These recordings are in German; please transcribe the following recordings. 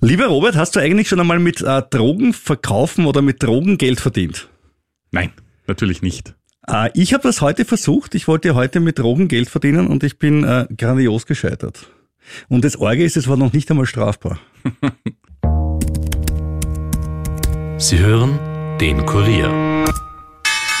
Lieber Robert, hast du eigentlich schon einmal mit äh, Drogen verkaufen oder mit Drogen Geld verdient? Nein, natürlich nicht. Äh, ich habe das heute versucht. Ich wollte heute mit Drogen Geld verdienen und ich bin äh, grandios gescheitert. Und das Orge ist, es war noch nicht einmal strafbar. Sie hören den Kurier.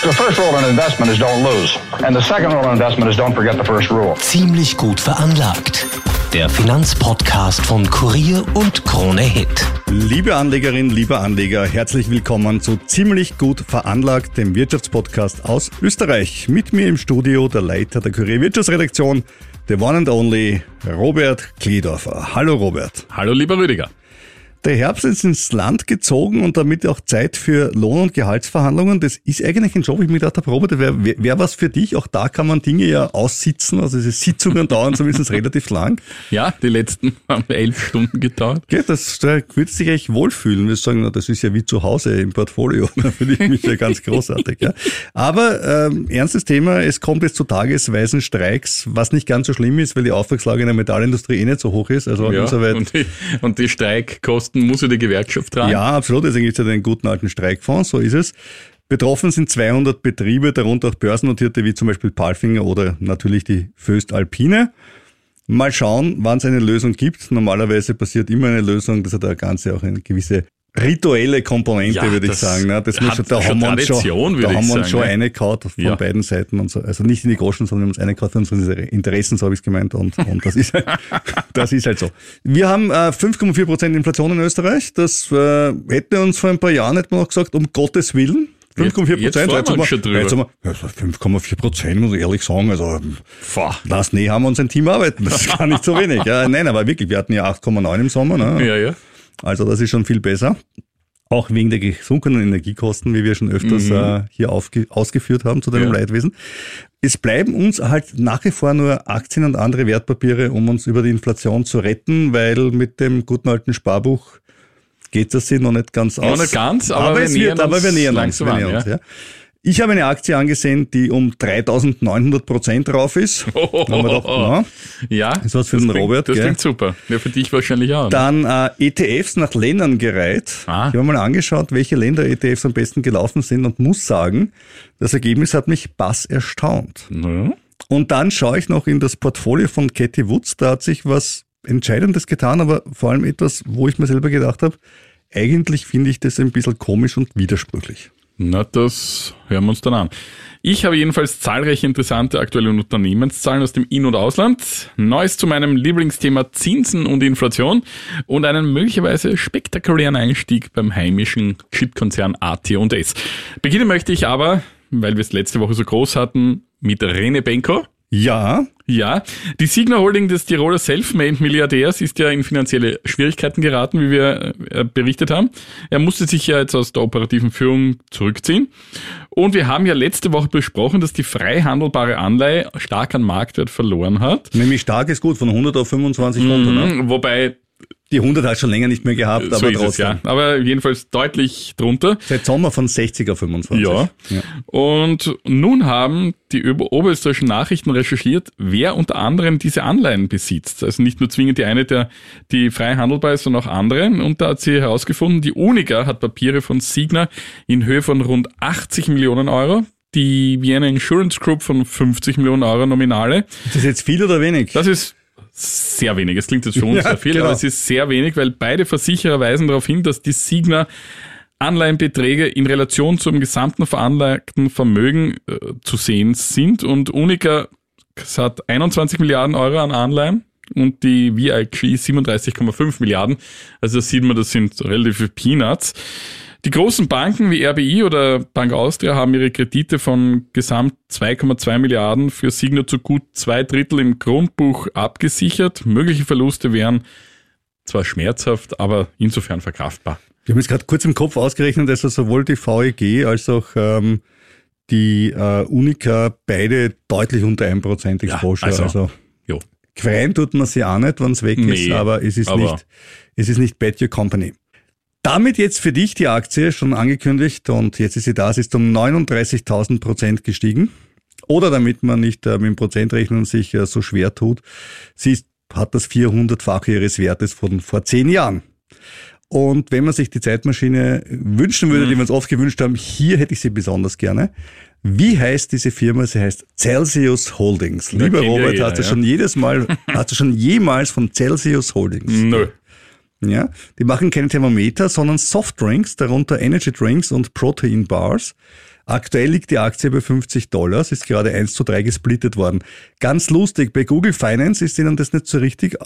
The first rule in investment is don't lose. And the second rule in investment is don't forget the first rule. Ziemlich gut veranlagt. Der Finanzpodcast von Kurier und Krone Hit. Liebe Anlegerinnen, lieber Anleger, herzlich willkommen zu Ziemlich gut veranlagt, dem Wirtschaftspodcast aus Österreich. Mit mir im Studio der Leiter der Kurier Wirtschaftsredaktion, the one and only Robert Kliedorfer. Hallo Robert. Hallo lieber Rüdiger. Der Herbst ist ins Land gezogen und damit auch Zeit für Lohn- und Gehaltsverhandlungen. Das ist eigentlich ein Job, ich mir gedacht habe, Robert, wäre wär, wär was für dich. Auch da kann man Dinge ja aussitzen. Also diese Sitzungen dauern zumindest relativ lang. Ja, die letzten haben elf Stunden gedauert. Ja, das, da würdest du dich echt wohlfühlen. Wir sagen, na, das ist ja wie zu Hause im Portfolio. Da fühle ich mich ja ganz großartig. Ja. Aber ähm, ernstes Thema, es kommt jetzt zu tagesweisen Streiks, was nicht ganz so schlimm ist, weil die Auftragslage in der Metallindustrie eh nicht so hoch ist. Also Ja, insoweit und, die, und die Streikkosten muss ja die Gewerkschaft tragen. Ja, absolut. Deswegen gibt es ja den guten alten Streikfonds, so ist es. Betroffen sind 200 Betriebe, darunter auch börsennotierte wie zum Beispiel Palfinger oder natürlich die Föst Alpine. Mal schauen, wann es eine Lösung gibt. Normalerweise passiert immer eine Lösung. Das hat das Ganze auch eine gewisse rituelle Komponente, Ja, würde ich sagen. ne? Das muss, da schon haben wir uns schon, da haben wir uns schon ne? eingekaut von Ja. beiden Seiten und so. Also nicht in die Groschen, sondern wir haben uns eingekaut für unsere Interessen, so habe ich es gemeint. Und, und das, ist halt, das ist halt so. Wir haben äh, 5,4 Prozent Inflation in Österreich. Das äh, hätten wir uns vor ein paar Jahren hätten wir noch gesagt, um Gottes Willen. 5,4 Jetzt- jetzt Prozent. freuen wir uns schon drüber. jetzt haben wir, also 5,4 Prozent, muss ich ehrlich sagen. Also, lass nee, haben wir uns ein Team arbeiten. Das ist gar nicht so wenig. Ja, nein, aber wirklich, wir hatten ja 8,9 im Sommer. Ne? Ja, ja. Also das ist schon viel besser. Auch wegen der gesunkenen Energiekosten, wie wir schon öfters äh, hier ausgeführt haben zu deinem Mhm. Ja. Leidwesen. Es bleiben uns halt nach wie vor nur Aktien und andere Wertpapiere, um uns über die Inflation zu retten, weil mit dem guten alten Sparbuch geht das sich noch nicht ganz aus. nicht ganz, aber wir es nähern wird, aber uns wir nähern uns. langsam Wir an, nähern uns ja. ja. Ich habe eine Aktie angesehen, die um 3900 Prozent drauf ist. Da haben wir gedacht, na, Ja, Ist was für das den klingt, Robert, Das gell? klingt super. Ja, für dich wahrscheinlich auch. ne? Dann äh, ETFs nach Ländern gereiht. Ah. Ich habe mal angeschaut, welche Länder ETFs am besten gelaufen sind und muss sagen, das Ergebnis hat mich bass erstaunt. Ja. Und dann schaue ich noch in das Portfolio von Cathy Woods, da hat sich was Entscheidendes getan, aber vor allem etwas, wo ich mir selber gedacht habe, eigentlich finde ich das ein bisschen komisch und widersprüchlich. Na, das hören wir uns dann an. Ich habe jedenfalls zahlreiche interessante aktuelle Unternehmenszahlen aus dem In- und Ausland, Neues zu meinem Lieblingsthema Zinsen und Inflation und einen möglicherweise spektakulären Einstieg beim heimischen Chipkonzern AT&S. Beginnen möchte ich aber, weil wir es letzte Woche so groß hatten, mit Rene Benko. Ja, Ja, die Signa Holding des Tiroler Selfmade-Milliardärs ist ja in finanzielle Schwierigkeiten geraten, wie wir äh, berichtet haben. Er musste sich ja jetzt aus der operativen Führung zurückziehen. Und wir haben ja letzte Woche besprochen, dass die frei handelbare Anleihe stark an Marktwert verloren hat. nämlich stark ist gut, von 100 auf 25 runter. Ne? Mhm, Wobei, Die 100 hat schon länger nicht mehr gehabt, so aber ist es trotzdem. ja. Aber jedenfalls deutlich drunter. Seit Sommer von 60 auf 25. Ja. Und nun haben die Ober- oberösterreichischen Nachrichten recherchiert, wer unter anderem diese Anleihen besitzt. Also nicht nur zwingend die eine, der, die frei handelbar ist, sondern auch andere. Und da hat sie herausgefunden, die Unica hat Papiere von Signa in Höhe von rund 80 Millionen Euro. Die Vienna Insurance Group von 50 Millionen Euro Nominale. Ist das jetzt viel oder wenig? Das ist sehr wenig. Es klingt jetzt für uns Ja, sehr viel, genau. aber es ist sehr wenig, weil beide Versicherer weisen darauf hin, dass die Signa Anleihenbeträge in Relation zum gesamten veranlagten Vermögen äh, zu sehen sind und Unica hat 21 Milliarden Euro an Anleihen und die VIG 37,5 Milliarden. Also da sieht man, das sind relative Peanuts. Die großen Banken wie RBI oder Bank Austria haben ihre Kredite von gesamt 2,2 Milliarden für Signa zu gut zwei Drittel im Grundbuch abgesichert. Mögliche Verluste wären zwar schmerzhaft, aber insofern verkraftbar. Wir haben jetzt gerade kurz im Kopf ausgerechnet, dass also sowohl die VEG als auch ähm, die äh, Unica beide deutlich unter 1% Exposure. also, also Jo. Queren tut man sie auch nicht, wenn es weg ist, Nee, aber es ist nicht, es ist nicht bad your company. Damit jetzt für dich die Aktie schon angekündigt und jetzt ist sie da, sie ist um 39.000 Prozent gestiegen. Oder damit man nicht äh, mit dem Prozentrechnen sich äh, so schwer tut, sie ist, hat das 400-fache ihres Wertes von vor zehn Jahren. Und wenn man sich die Zeitmaschine wünschen würde, die wir uns oft gewünscht haben, hier hätte ich sie besonders gerne. Wie heißt diese Firma? Sie heißt Celsius Holdings. Lieber Robert, jeder, hast du ja. schon jedes Mal, hast du schon jemals von Celsius Holdings? Nö. Ja, die machen keine Thermometer, sondern Softdrinks, darunter Energy Drinks und Protein Bars. Aktuell liegt die Aktie bei 50 Dollars, ist gerade 1 zu 3 gesplittet worden. Ganz lustig, bei Google Finance ist ihnen das nicht so richtig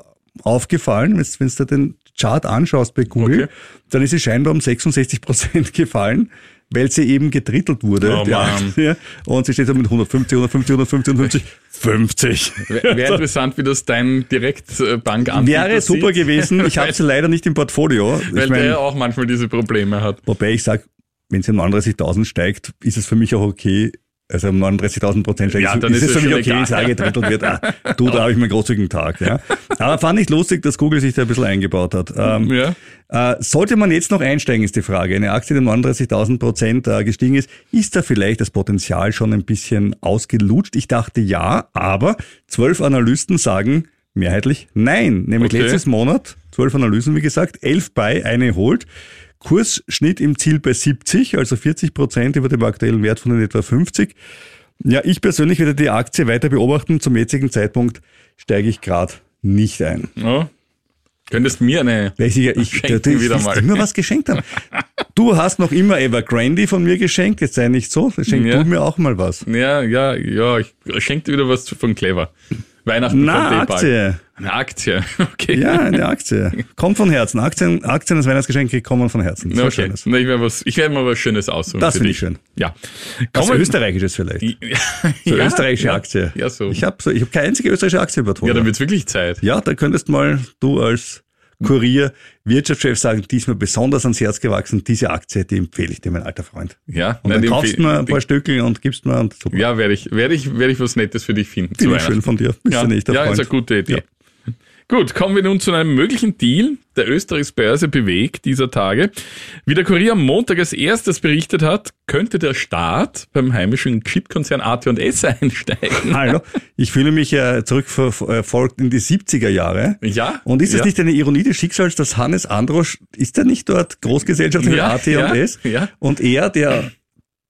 aufgefallen. Wenn wenn du den Chart anschaust bei Google, Okay. dann ist sie scheinbar um 66 Prozent gefallen, weil sie eben gedrittelt wurde. Oh Mann. Aktie. Und sie steht so mit 150, 150, 150, 150, 50. Wäre interessant, wie das dein Direktbankanbieter Wäre super sieht. gewesen. Ich habe sie leider nicht im Portfolio. Weil ich mein, der auch manchmal diese Probleme hat. Wobei ich sage, wenn sie um 39.000 steigt, ist es für mich auch okay. Also um 39.000 Prozent steigt, Ja, ist- dann ist ist es für mich okay, egal. wenn Sage gedrittelt wird. Ah, du, da habe ich meinen großzügigen Tag. Ja. Aber fand ich lustig, dass Google sich da ein bisschen eingebaut hat. Ähm, Ja. äh, sollte man jetzt noch einsteigen, ist die Frage. Eine Aktie, die um 39.000 Prozent äh, gestiegen ist, ist da vielleicht das Potenzial schon ein bisschen ausgelutscht? Ich dachte ja, aber zwölf Analysten sagen mehrheitlich nein. Nämlich Okay. letztes Monat, zwölf Analysen, wie gesagt, elf bei, eine holt. Kursschnitt im Ziel bei 70, also 40 Prozent über dem aktuellen Wert von etwa 50. Ja, ich persönlich werde die Aktie weiter beobachten. Zum jetzigen Zeitpunkt steige ich gerade nicht ein. Ja. Könntest mir eine. Ich, sicher- ich, Schenken du, wieder mal. immer was geschenkt haben. Du hast noch immer Evergrande von mir geschenkt, jetzt sei nicht so. Schenk Ja. du mir auch mal was. Ja, ja, ja, ich schenke dir wieder was von Clever. Weihnachten Na, bald. Aktie. Eine Aktie. Okay. Ja, eine Aktie. Kommt von Herzen. Aktien, Aktien als Weihnachtsgeschenk kommen von Herzen. Na, So okay. schönes. Na, ich werde was, ich werde mal was Schönes aussuchen. Das finde ich schön. Ja. Was Kommen- österreichisches vielleicht. Ja, So ja, österreichische ja. Aktie. Ja, so. Ich habe so, ich keine einzige österreichische Aktie im ja, dann wird's wirklich Zeit. Ja, da könntest mal du als Kurier, Wirtschaftschef sagen, die ist mir besonders ans Herz gewachsen, diese Aktie, die empfehle ich dir, mein alter Freund. Ja, Und nein, dann kaufst du mir ein paar Stückel und gibst mir und super. Ja, werde ich, werde ich, werde ich was Nettes für dich finden. Finde ich schön von dir. Bist Ja, ja Freund. ist eine gute Idee. Ja. Gut, kommen wir nun zu einem möglichen Deal, der Österreichs Börse bewegt dieser Tage. Wie der Kurier am Montag als erstes berichtet hat, könnte der Staat beim heimischen Chipkonzern AT&S einsteigen. Hallo, ich fühle mich ja zurückverfolgt in die 70er Jahre. Ja, Und ist es ja. nicht eine Ironie des Schicksals, dass Hannes Androsch, ist er nicht dort Großgesellschaft in Ja, AT&S? ja, ja. Und er, der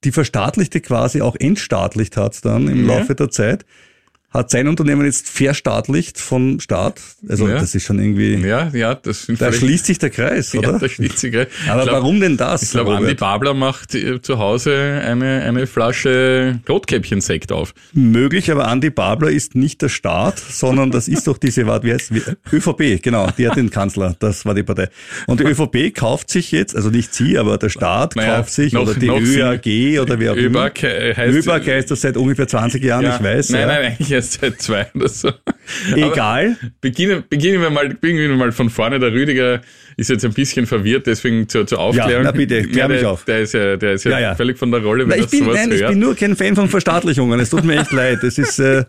die verstaatlichte quasi auch entstaatlicht hat dann im Ja. Laufe der Zeit, hat sein Unternehmen jetzt verstaatlicht vom Staat. Also Ja. das ist schon irgendwie, Ja, ja, das sind da schließt sich der Kreis, ja, oder? da schließt sich gleich. Aber Ich glaub- warum denn das? Ich glaube? Andi Babler macht äh, zu Hause eine, eine Flasche Rotkäppchen-Sekt auf. Möglich, aber Andi Babler ist nicht der Staat, sondern das ist doch diese, wie heißt, ÖVP, genau, die hat den Kanzler, das war die Partei. Und die ÖVP kauft sich jetzt, also nicht sie, aber der Staat Naja, kauft sich, noch- oder die ÖAG oder wer auch immer. ÖBAG heißt... ÖBAG heißt das seit ungefähr 20 Jahren, ja, ich weiß. Nein, ja. nein, eigentlich seit zwei oder so. Egal. Aber beginnen, beginnen, wir mal, beginnen wir mal von vorne. Der Rüdiger ist jetzt ein bisschen verwirrt, deswegen zur, zur Aufklärung. na bitte, klär mich der, auf. Der ist ja, der ist ja, Ja, ja. völlig von der Rolle, wenn Na, ich bin, sowas nein, ich hört. bin nur kein Fan von Verstaatlichungen. Es tut mir echt leid. Es ist äh,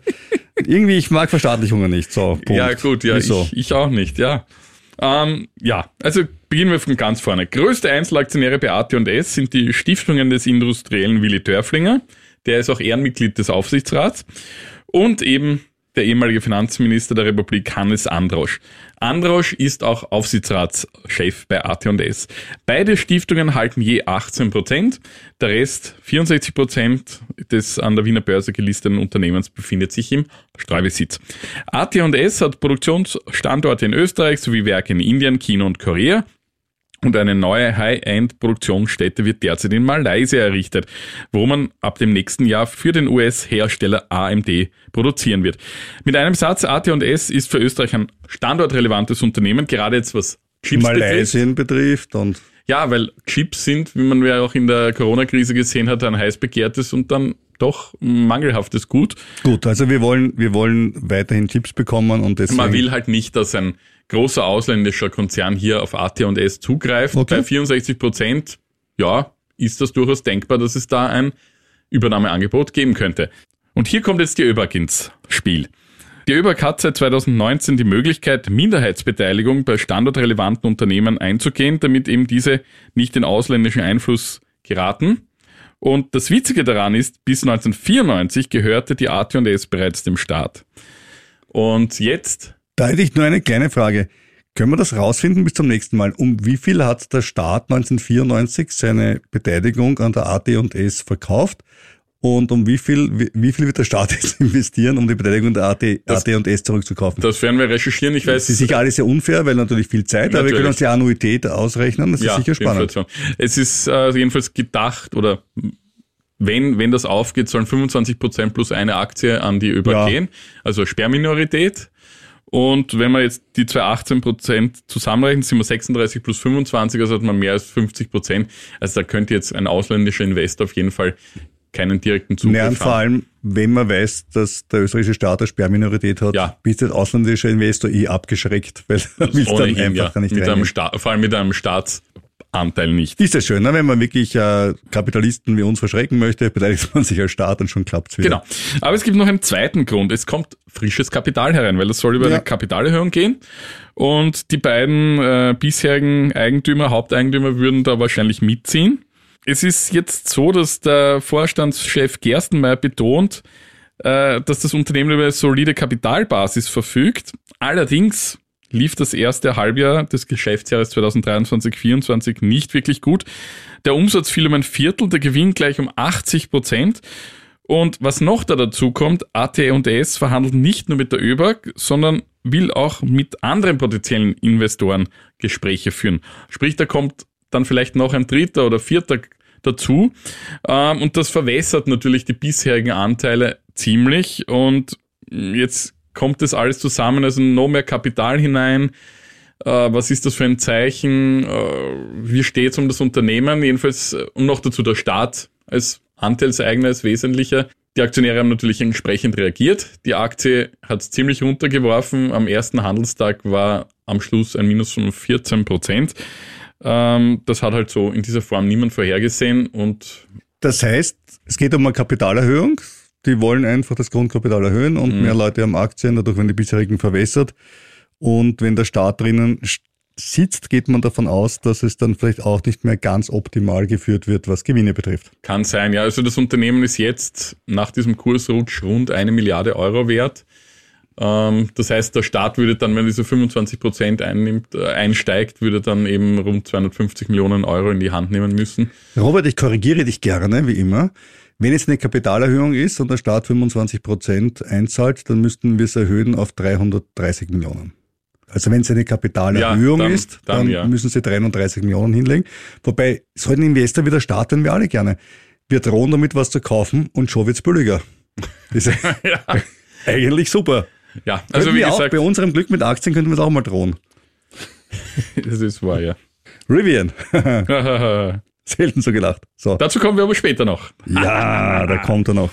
irgendwie, ich mag Verstaatlichungen nicht. So, Punkt. Ja, gut, ja, Wieso? ich, ich auch nicht, ja. Ähm, ja, also beginnen wir von ganz vorne. Größte Einzelaktionäre bei AT&S sind die Stiftungen des Industriellen Willi Dörflinger, der ist auch Ehrenmitglied des Aufsichtsrats, und eben der ehemalige Finanzminister der Republik Hannes Androsch. Androsch ist auch Aufsichtsratschef bei AT&S. Beide Stiftungen halten je 18 Prozent. Der Rest, 64 Prozent des an der Wiener Börse gelisteten Unternehmens, befindet sich im Streubesitz. AT&S hat Produktionsstandorte in Österreich sowie Werke in Indien, China und Korea. Und eine neue High-End-Produktionsstätte wird derzeit in Malaysia errichtet, wo man ab dem nächsten Jahr für den US-Hersteller AMD produzieren wird. Mit einem Satz, AT&S ist für Österreich ein standortrelevantes Unternehmen, gerade jetzt was Chips betrifft. Malaysien betrifft und Ja, weil Chips sind, wie man ja auch in der Corona-Krise gesehen hat, ein heiß begehrtes und dann doch mangelhaftes Gut. gut, also wir wollen, wir wollen weiterhin Chips bekommen und deswegen. Man will halt nicht, dass ein großer ausländischer Konzern hier auf AT&S zugreift. Okay. Bei 64 Prozent, ja, ist das durchaus denkbar, dass es da ein Übernahmeangebot geben könnte. Und hier kommt jetzt die ÖBAG ins Spiel. Die ÖBAG hat seit 2019 die Möglichkeit, Minderheitsbeteiligung bei standortrelevanten Unternehmen einzugehen, damit eben diese nicht in ausländischen Einfluss geraten. Und das Witzige daran ist, bis 1994 gehörte die AT&S bereits dem Staat. Und jetzt Da hätte ich nur eine kleine Frage. Können wir das rausfinden bis zum nächsten Mal? Um wie viel hat der Staat 1994 seine Beteiligung an der AT&S verkauft? Und um wie viel, wie, wie viel wird der Staat jetzt investieren, um die Beteiligung der AT, Das- AT&S zurückzukaufen? Das werden wir recherchieren. Ich weiß, Das ist sicher alles sehr unfair, weil natürlich viel Zeit, aber wir können Natürlich. uns die Annuität ausrechnen. Das ist sicher spannend. Inflation. Es ist äh, jedenfalls gedacht oder wenn, wenn das aufgeht, sollen 25% plus eine Aktie an die ÖBAG Ja. gehen, also Sperrminorität. Und wenn man jetzt die zwei 18% zusammenrechnet, sind wir 36 plus 25, also hat man mehr als 50%. Also da könnte jetzt ein ausländischer Investor auf jeden Fall keinen direkten Zugriff Naja, und vor allem, wenn man weiß, dass der österreichische Staat eine Sperrminorität hat, Ja. bist du als ausländischer Investor eh abgeschreckt, weil du willst dann einfach ja. nicht mit einem. Sta vor allem mit einem Staatsanteil nicht. Ist das schön, ne? wenn man wirklich äh, Kapitalisten wie uns verschrecken möchte, beteiligt man sich als Staat und schon klappt's wieder. Genau. Aber es gibt noch einen zweiten Grund. Es kommt frisches Kapital herein, weil es soll über Ja. eine Kapitalerhöhung gehen. Und die beiden äh, bisherigen Eigentümer, Haupteigentümer würden da wahrscheinlich mitziehen. Es ist jetzt so, dass der Vorstandschef Gerstenmeier betont, äh, dass das Unternehmen über eine solide Kapitalbasis verfügt. Allerdings lief das erste Halbjahr des Geschäftsjahres 2023-24 nicht wirklich gut. Der Umsatz fiel um ein Viertel, der Gewinn gleich um 80 Prozent. Und was noch da dazu kommt, AT&S verhandelt nicht nur mit der ÖBAG, sondern will auch mit anderen potenziellen Investoren Gespräche führen. Sprich, da kommt dann vielleicht noch ein dritter oder vierter dazu. Ähm, und das verwässert natürlich die bisherigen Anteile ziemlich. Und jetzt kommt das alles zusammen, also noch mehr Kapital hinein. Äh, was ist das für ein Zeichen? Äh, wie steht es um das Unternehmen? Jedenfalls, äh, und noch dazu der Staat als Anteilseigner, als Wesentlicher. Die Aktionäre haben natürlich entsprechend reagiert. Die Aktie hat es ziemlich runtergeworfen. Am ersten Handelstag war am Schluss ein Minus von 14 Prozent. Ähm, das hat halt so in dieser Form niemand vorhergesehen und Das heißt, es geht um eine Kapitalerhöhung. Die wollen einfach das Grundkapital erhöhen Mhm. und mehr Leute haben Aktien, dadurch werden die bisherigen verwässert. Und wenn der Staat drinnen sitzt, geht man davon aus, dass es dann vielleicht auch nicht mehr ganz optimal geführt wird, was Gewinne betrifft. Kann sein, ja. Also das Unternehmen ist jetzt nach diesem Kursrutsch rund eine Milliarde Euro wert. Ähm, das heißt, der Staat würde dann, wenn diese 25 Prozent einnimmt, äh, einsteigt, würde dann eben rund 250 Millionen Euro in die Hand nehmen müssen. Robert, ich korrigiere dich gerne, wie immer. Wenn es eine Kapitalerhöhung ist und der Staat 25 Prozent einzahlt, dann müssten wir es erhöhen auf 330 Millionen. Also wenn es eine Kapitalerhöhung Ja, dann- ist, dann dann, ja. müssen sie 33 Millionen hinlegen. Wobei, soll ein Investor wie der Staat, wenn wir alle gerne. Wir drohen damit, was zu kaufen und schon wird's billiger. Das ist ja. eigentlich super. ja, also Also wie wir auch, gesagt, bei unserem Glück mit Aktien könnten wir es auch mal drohen. das ist wahr, ja. Rivian. Selten so gelacht. So. Dazu kommen wir aber später noch. Ja, da kommt er noch.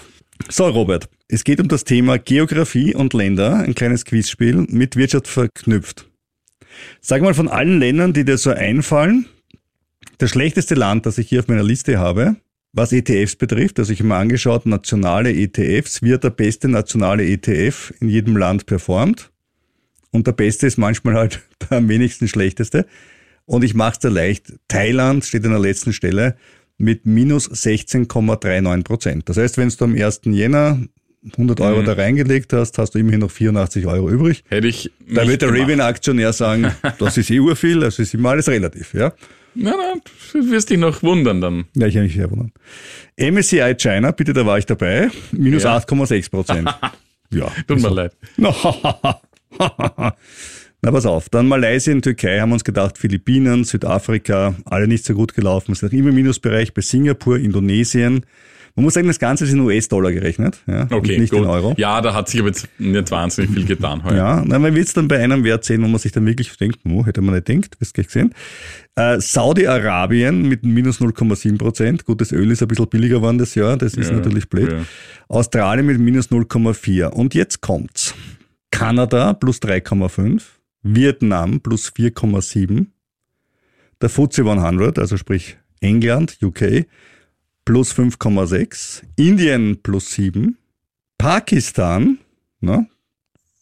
So, Robert, es geht um das Thema Geografie und Länder, ein kleines Quizspiel mit Wirtschaft verknüpft. Sag mal von allen Ländern, die dir so einfallen, das schlechteste Land, das ich hier auf meiner Liste habe, was ETFs betrifft, also ich habe mir angeschaut, nationale ETFs, wie hat der beste nationale ETF in jedem Land performt. Und der beste ist manchmal halt der am wenigsten schlechteste. Und ich mache es dir leicht. Thailand steht an der letzten Stelle mit minus 16,39 Prozent. Das heißt, wenn du am 1. Jänner 100 Euro da reingelegt hast, hast du immerhin noch 84 Euro übrig. Hätte ich Da wird der gemacht. Rivian-Aktionär sagen, das ist eh urviel, also ist immer alles relativ, ja. Na, na, du wirst dich noch wundern dann. Ja, ich eigentlich sehr wundern. MSCI China, bitte, da war ich dabei, minus Ja. 8,6 Prozent. ja. Tut mir leid. Na, pass auf. Dann Malaysia und Türkei haben uns gedacht, Philippinen, Südafrika, alle nicht so gut gelaufen. Ist noch immer im Minusbereich bei Singapur, Indonesien. Man muss sagen, das Ganze ist in US-Dollar gerechnet, ja, Okay, nicht gut. in Euro. Ja, da hat sich aber jetzt nicht wahnsinnig viel getan heute. Ja, na, man wird es dann bei einem Wert sehen, wo man sich dann wirklich denkt, oh, hätte man nicht denkt, wirst gleich sehen. Äh, Saudi-Arabien mit minus 0,7 Prozent. Gut, das Öl ist ein bisschen billiger geworden das Jahr, das ist Ja, natürlich blöd. ja. Australien mit minus 0,4. Und jetzt kommt's. Kanada plus 3,5. Vietnam plus 4,7. Der FTSE 100, also sprich England, UK, plus 5,6. Indien plus 7. Pakistan, ne?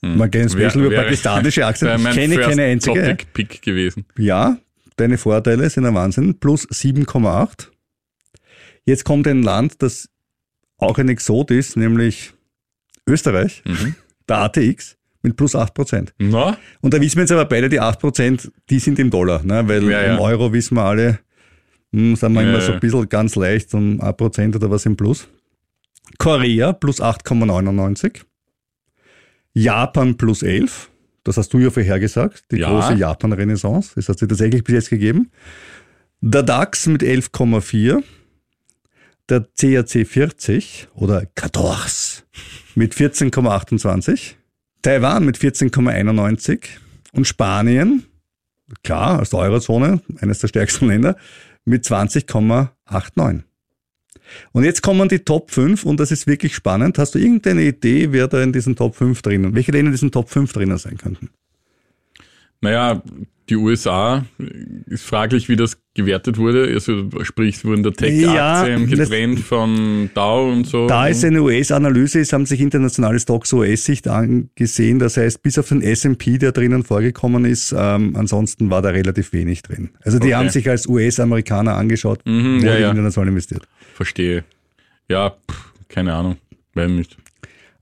Man kennt Wär- Special über pakistanische Aktien. Ich kenne keine einzige. Topic Pick gewesen. Ja, deine Vorteile sind ein Wahnsinn. Plus 7,8. Jetzt kommt ein Land, das auch ein Exot ist, nämlich Österreich. Mhm. Der ATX mit plus 8 Prozent. Na? Und da wissen wir jetzt aber beide, die 8 Prozent, die sind im Dollar, ne? weil Ja, ja. im Euro wissen wir alle, hm, sind wir Ja, immer so ein bisschen ganz leicht, um 1 Prozent oder was im Plus. Korea plus 8,99. Japan plus 11. Das hast du ja vorhergesagt, die große Japan-Renaissance. Das hat sich tatsächlich bis jetzt gegeben. Der DAX mit 11,4. Der CAC 40 oder 14 mit 14,28. Taiwan mit 14,91. Und Spanien, klar, aus der Eurozone, eines der stärksten Länder, mit 20,89. Und jetzt kommen die Top 5 und das ist wirklich spannend. Hast du irgendeine Idee, wer da in diesen Top 5 drinnen, welche da in diesen Top 5 drinnen sein könnten? Naja, die USA ist fraglich, wie das gewertet wurde. Also sprich, es wurden der Ja, Tech-Aktien das- getrennt von Dow und so. Da es eine US-Analyse ist, haben sich internationale Stocks US-Sicht angesehen. Das heißt, bis auf den S&P, der drinnen vorgekommen ist, ähm, ansonsten war da relativ wenig drin. Also die Okay. haben sich als US-Amerikaner angeschaut, Mhm, wo ja, die ja. international investiert. Verstehe. Ja, pff, keine Ahnung. Weiß nicht.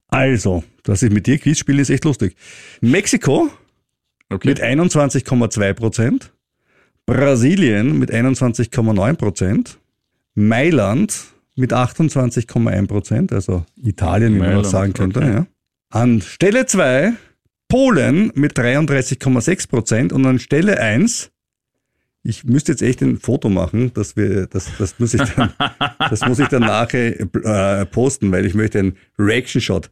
Also, dass ich mit dir Quiz spiele, ist echt lustig. Mexiko Okay. mit 21,2 Prozent, Brasilien mit 21,9 Prozent, Mailand mit 28,1 Prozent, also Italien, wie man das sagen könnte. okay. Ja. An Stelle 2 Polen mit 33,6 Prozent und an Stelle 1 ich müsste jetzt echt ein Foto machen, dass wir, das, das muss ich dann, das muss ich dann nachher äh, posten, weil ich möchte einen Reaction-Shot.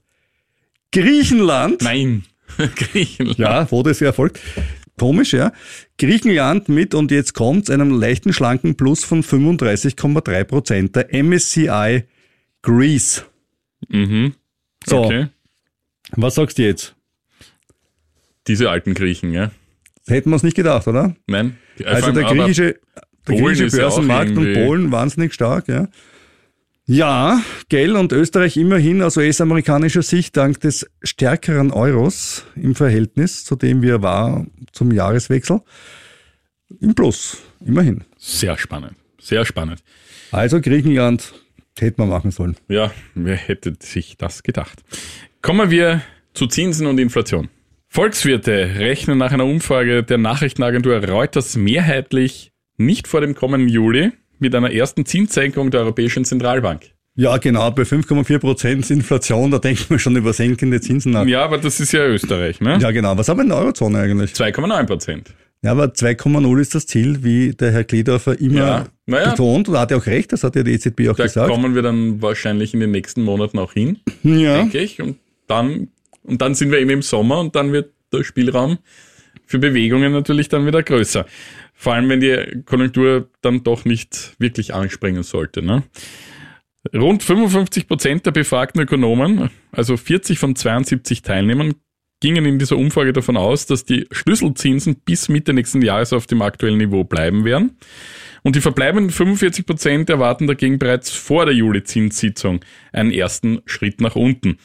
Griechenland. Nein. Griechenland. Ja, ist ja erfolgt. Komisch, ja. Griechenland mit, und jetzt kommt's, einem leichten schlanken Plus von 35,3 Prozent. Der MSCI Greece. Mhm. So, Okay. was sagst du jetzt? Diese alten Griechen, ja. Hätten wir es nicht gedacht, oder? Nein. Also der griechische, der griechische ist ja Börsenmarkt und Polen wahnsinnig stark, ja. Ja, gell, und Österreich immerhin aus US-amerikanischer Sicht dank des stärkeren Euros im Verhältnis, zu dem wir war zum Jahreswechsel, im Plus, immerhin. Sehr spannend. Sehr spannend. Also Griechenland hätte man machen sollen. Ja, wer hätte sich das gedacht? Kommen wir zu Zinsen und Inflation. Volkswirte rechnen nach einer Umfrage der Nachrichtenagentur Reuters mehrheitlich nicht vor dem kommenden Juli mit einer ersten Zinssenkung der Europäischen Zentralbank. Ja, genau, bei 5,4 Prozent Inflation, da denkt man schon über senkende Zinsen nach. Ja, aber das ist ja Österreich, ne? Ja, genau. Was haben wir in der Eurozone eigentlich? 2,9 Prozent. Ja, aber 2,0 ist das Ziel, wie der Herr Kledorfer immer Ja, naja. betont. Und da hat er auch recht, das hat ja die EZB auch Da gesagt. kommen wir dann wahrscheinlich in den nächsten Monaten auch hin, Ja. denke ich. Und dann, und dann sind wir eben im Sommer und dann wird der Spielraum für Bewegungen natürlich dann wieder größer. Vor allem, wenn die Konjunktur dann doch nicht wirklich anspringen sollte. Ne? Rund 55 Prozent der befragten Ökonomen, also 40 von 72 Teilnehmern, gingen in dieser Umfrage davon aus, dass die Schlüsselzinsen bis Mitte nächsten Jahres auf dem aktuellen Niveau bleiben werden. Und die verbleibenden 45 Prozent erwarten dagegen bereits vor der Juli-Zinssitzung einen ersten Schritt nach unten.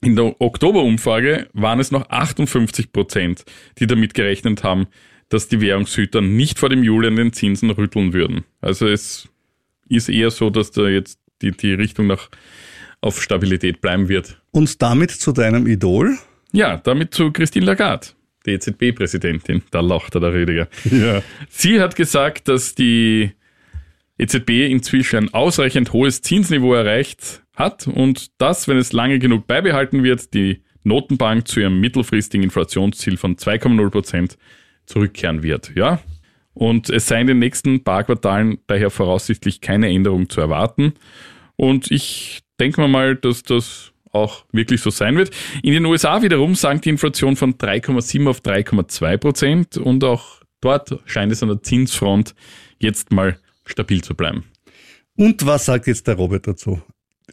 In der Oktoberumfrage waren es noch 58 Prozent, die damit gerechnet haben, dass die Währungshüter nicht vor dem Juli an den Zinsen rütteln würden. Also es ist eher so, dass da jetzt die, die Richtung nach auf Stabilität bleiben wird. Und damit zu deinem Idol. Ja, damit zu Christine Lagarde, die EZB-Präsidentin. Da lacht der Rüdiger. Ja. Sie hat gesagt, dass die EZB inzwischen ein ausreichend hohes Zinsniveau erreicht hat und dass, wenn es lange genug beibehalten wird, die Notenbank zu ihrem mittelfristigen Inflationsziel von 2,0 Prozent zurückkehren wird. Ja? Und es sei in den nächsten paar Quartalen daher voraussichtlich keine Änderung zu erwarten. Und ich denke mal, dass das auch wirklich so sein wird. In den USA wiederum sank die Inflation von 3,7 auf 3,2 Prozent und auch dort scheint es an der Zinsfront jetzt mal stabil zu bleiben. Und was sagt jetzt der Robert dazu?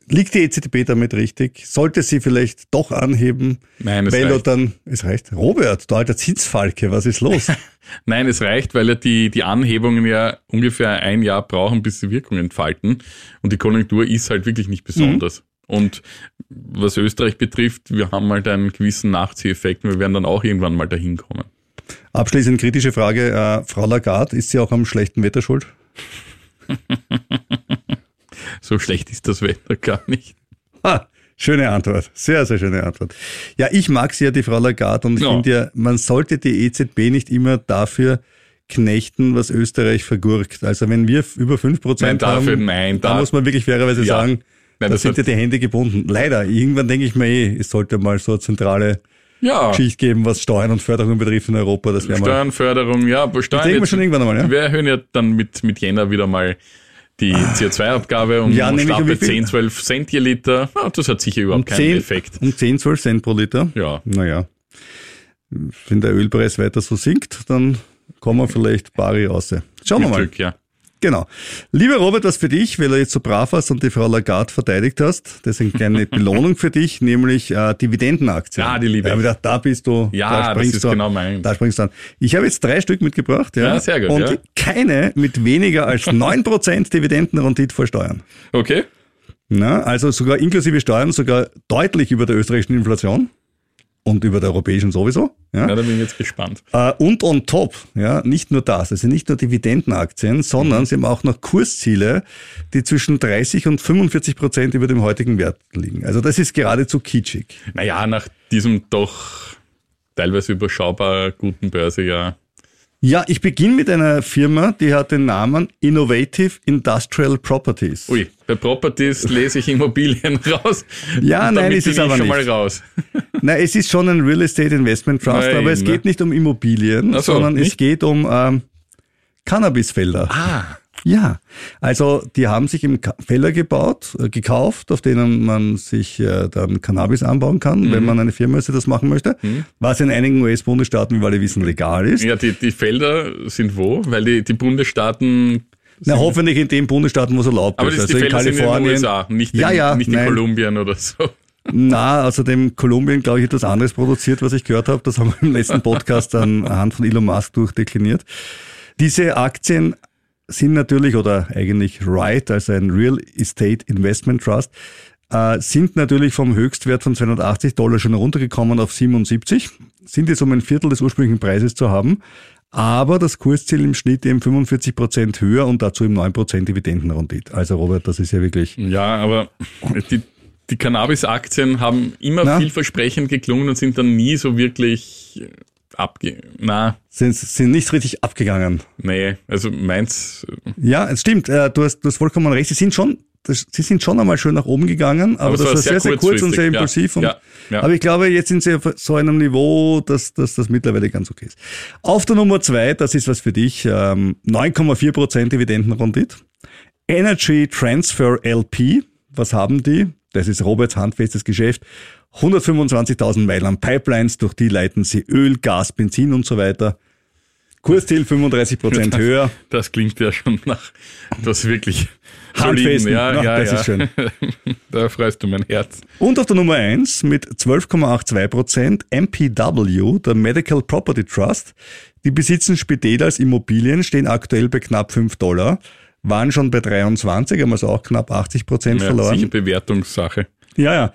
Liegt die EZB damit richtig? Sollte sie vielleicht doch anheben? Nein, es weil reicht. dann, es reicht. Robert, du alter Zinsfalke, was ist los? Nein, es reicht, weil ja die, die Anhebungen ja ungefähr ein Jahr brauchen, bis sie Wirkung entfalten. Und die Konjunktur ist halt wirklich nicht besonders. Und was Österreich betrifft, wir haben halt einen gewissen Nachzieheffekt und wir werden dann auch irgendwann mal dahin kommen. Abschließend kritische Frage. Äh, Frau Lagarde, ist sie auch am schlechten Wetter schuld? So schlecht ist das Wetter gar nicht. Ha, Schöne Antwort. Sehr, sehr schöne Antwort. Ja, ich mag sie ja, die Frau Lagarde, und ich Ja. finde ja, man sollte die EZB nicht immer dafür knechten, was Österreich vergurkt. Also wenn wir über 5% Nein, dafür- haben, nein, da muss man wirklich fairerweise Ja. sagen, Nein, da das sind ja die Hände gebunden. Leider, irgendwann denke ich mir eh, es sollte mal so eine zentrale Ja, Geschichte geben, was Steuern und Förderung betrifft in Europa. Das wäre mal. Steuernförderung, ja, aber Steuern denken wir schon irgendwann einmal, ja? Wir erhöhen ja dann mit, mit Jänner wieder mal die CO2-Abgabe um Ja, um viel? 10, 12 Cent je Liter. Ja, das hat sicher überhaupt keinen 10, Effekt. um 10, 12 Cent pro Liter. Ja. Naja, wenn der Ölpreis weiter so sinkt, dann kommen wir vielleicht pari raus. Schauen wir mal. Glück, ja. Genau. Lieber Robert, was für dich, weil du jetzt so brav warst und die Frau Lagarde verteidigt hast, das ist eine kleine Belohnung für dich, nämlich äh, Dividendenaktien. Ja, die liebe ich gedacht, da bist du, Ja, da das springst ist du, genau meins. Da springst du an. Ich habe jetzt drei Stück mitgebracht, ja. Ja, sehr gut, Und ja. keine mit weniger als 9% Dividendenrendite vor Steuern. Okay. Na, also sogar inklusive Steuern, sogar deutlich über der österreichischen Inflation und über der europäischen sowieso. Ja. Ja, da bin ich jetzt gespannt. Äh, Und on top, ja, nicht nur das, also nicht nur Dividendenaktien, sondern Mhm. sie haben auch noch Kursziele, die zwischen 30 und 45 Prozent über dem heutigen Wert liegen. Also das ist geradezu kitschig. Naja, nach diesem doch teilweise überschaubar guten Börsejahr. Ja, ich beginne mit einer Firma, die hat den Namen Innovative Industrial Properties. Ui, bei Properties lese ich Immobilien raus. Ja, nein, ist es aber schon nicht. mal raus. Na, es ist schon ein Real Estate Investment Trust, Nein, aber es ne? geht nicht um Immobilien, so, sondern es nicht? geht um ähm, Cannabisfelder. Ah, Ja, also die haben sich im Felder gebaut, äh, gekauft, auf denen man sich äh, dann Cannabis anbauen kann, Mhm. wenn man eine Firma ist, die das machen möchte, was in einigen US-Bundesstaaten, wie wir alle wissen, legal ist. ja, die, die Felder sind wo? Weil die, die Bundesstaaten. Na, hoffentlich in den Bundesstaaten, wo es erlaubt Aber ist. das, Also die in Felder sind in den Kalifornien. USA, nicht in, Ja, ja, nicht in nein. Kolumbien oder so. Na, außerdem Kolumbien, glaube ich, etwas anderes produziert, was ich gehört habe. Das haben wir im letzten Podcast anhand von Elon Musk durchdekliniert. Diese Aktien sind natürlich, oder eigentlich RIGHT, also ein Real Estate Investment Trust, äh, sind natürlich vom Höchstwert von 280 Dollar schon runtergekommen auf 77, sind jetzt um ein Viertel des ursprünglichen Preises zu haben, aber das Kursziel im Schnitt eben 45 Prozent höher und dazu eben 9 Prozent Dividendenrendite. Also Robert, das ist ja wirklich Ja, aber die, die Cannabis-Aktien haben immer Na? vielversprechend geklungen und sind dann nie so wirklich äh, abge... Na, sind, sind nicht richtig abgegangen. nee, also meins... Ja, es stimmt. Äh, du, hast, du hast vollkommen recht. Sie sind schon, das, sie sind schon einmal schön nach oben gegangen, aber, Aber das war sehr sehr, kurz und sehr kurzfristig, ja. impulsiv. Und, Ja, ja. Aber ich glaube, jetzt sind sie auf so einem Niveau, dass, dass das mittlerweile ganz okay ist. Auf der Nummer zwei, das ist was für dich, ähm, 9,4 Prozent Dividendenrendite. Energy Transfer LP, was haben die? Das ist Roberts handfestes Geschäft. 125.000 Meilen an Pipelines, durch die leiten sie Öl, Gas, Benzin und so weiter. Kursziel 35 Prozent höher. Das klingt ja schon nach das wirklich Handfesten. Ja, Na, ja, das ja. ist schön. da freust du mein Herz. Und auf der Nummer eins mit 12,82 Prozent MPW, der Medical Property Trust. Die besitzen Spitäler als Immobilien, stehen aktuell bei knapp 5 Dollar, waren schon bei 23, haben also auch knapp 80 Prozent Ja, verloren. sicher Bewertungssache. Ja, ja.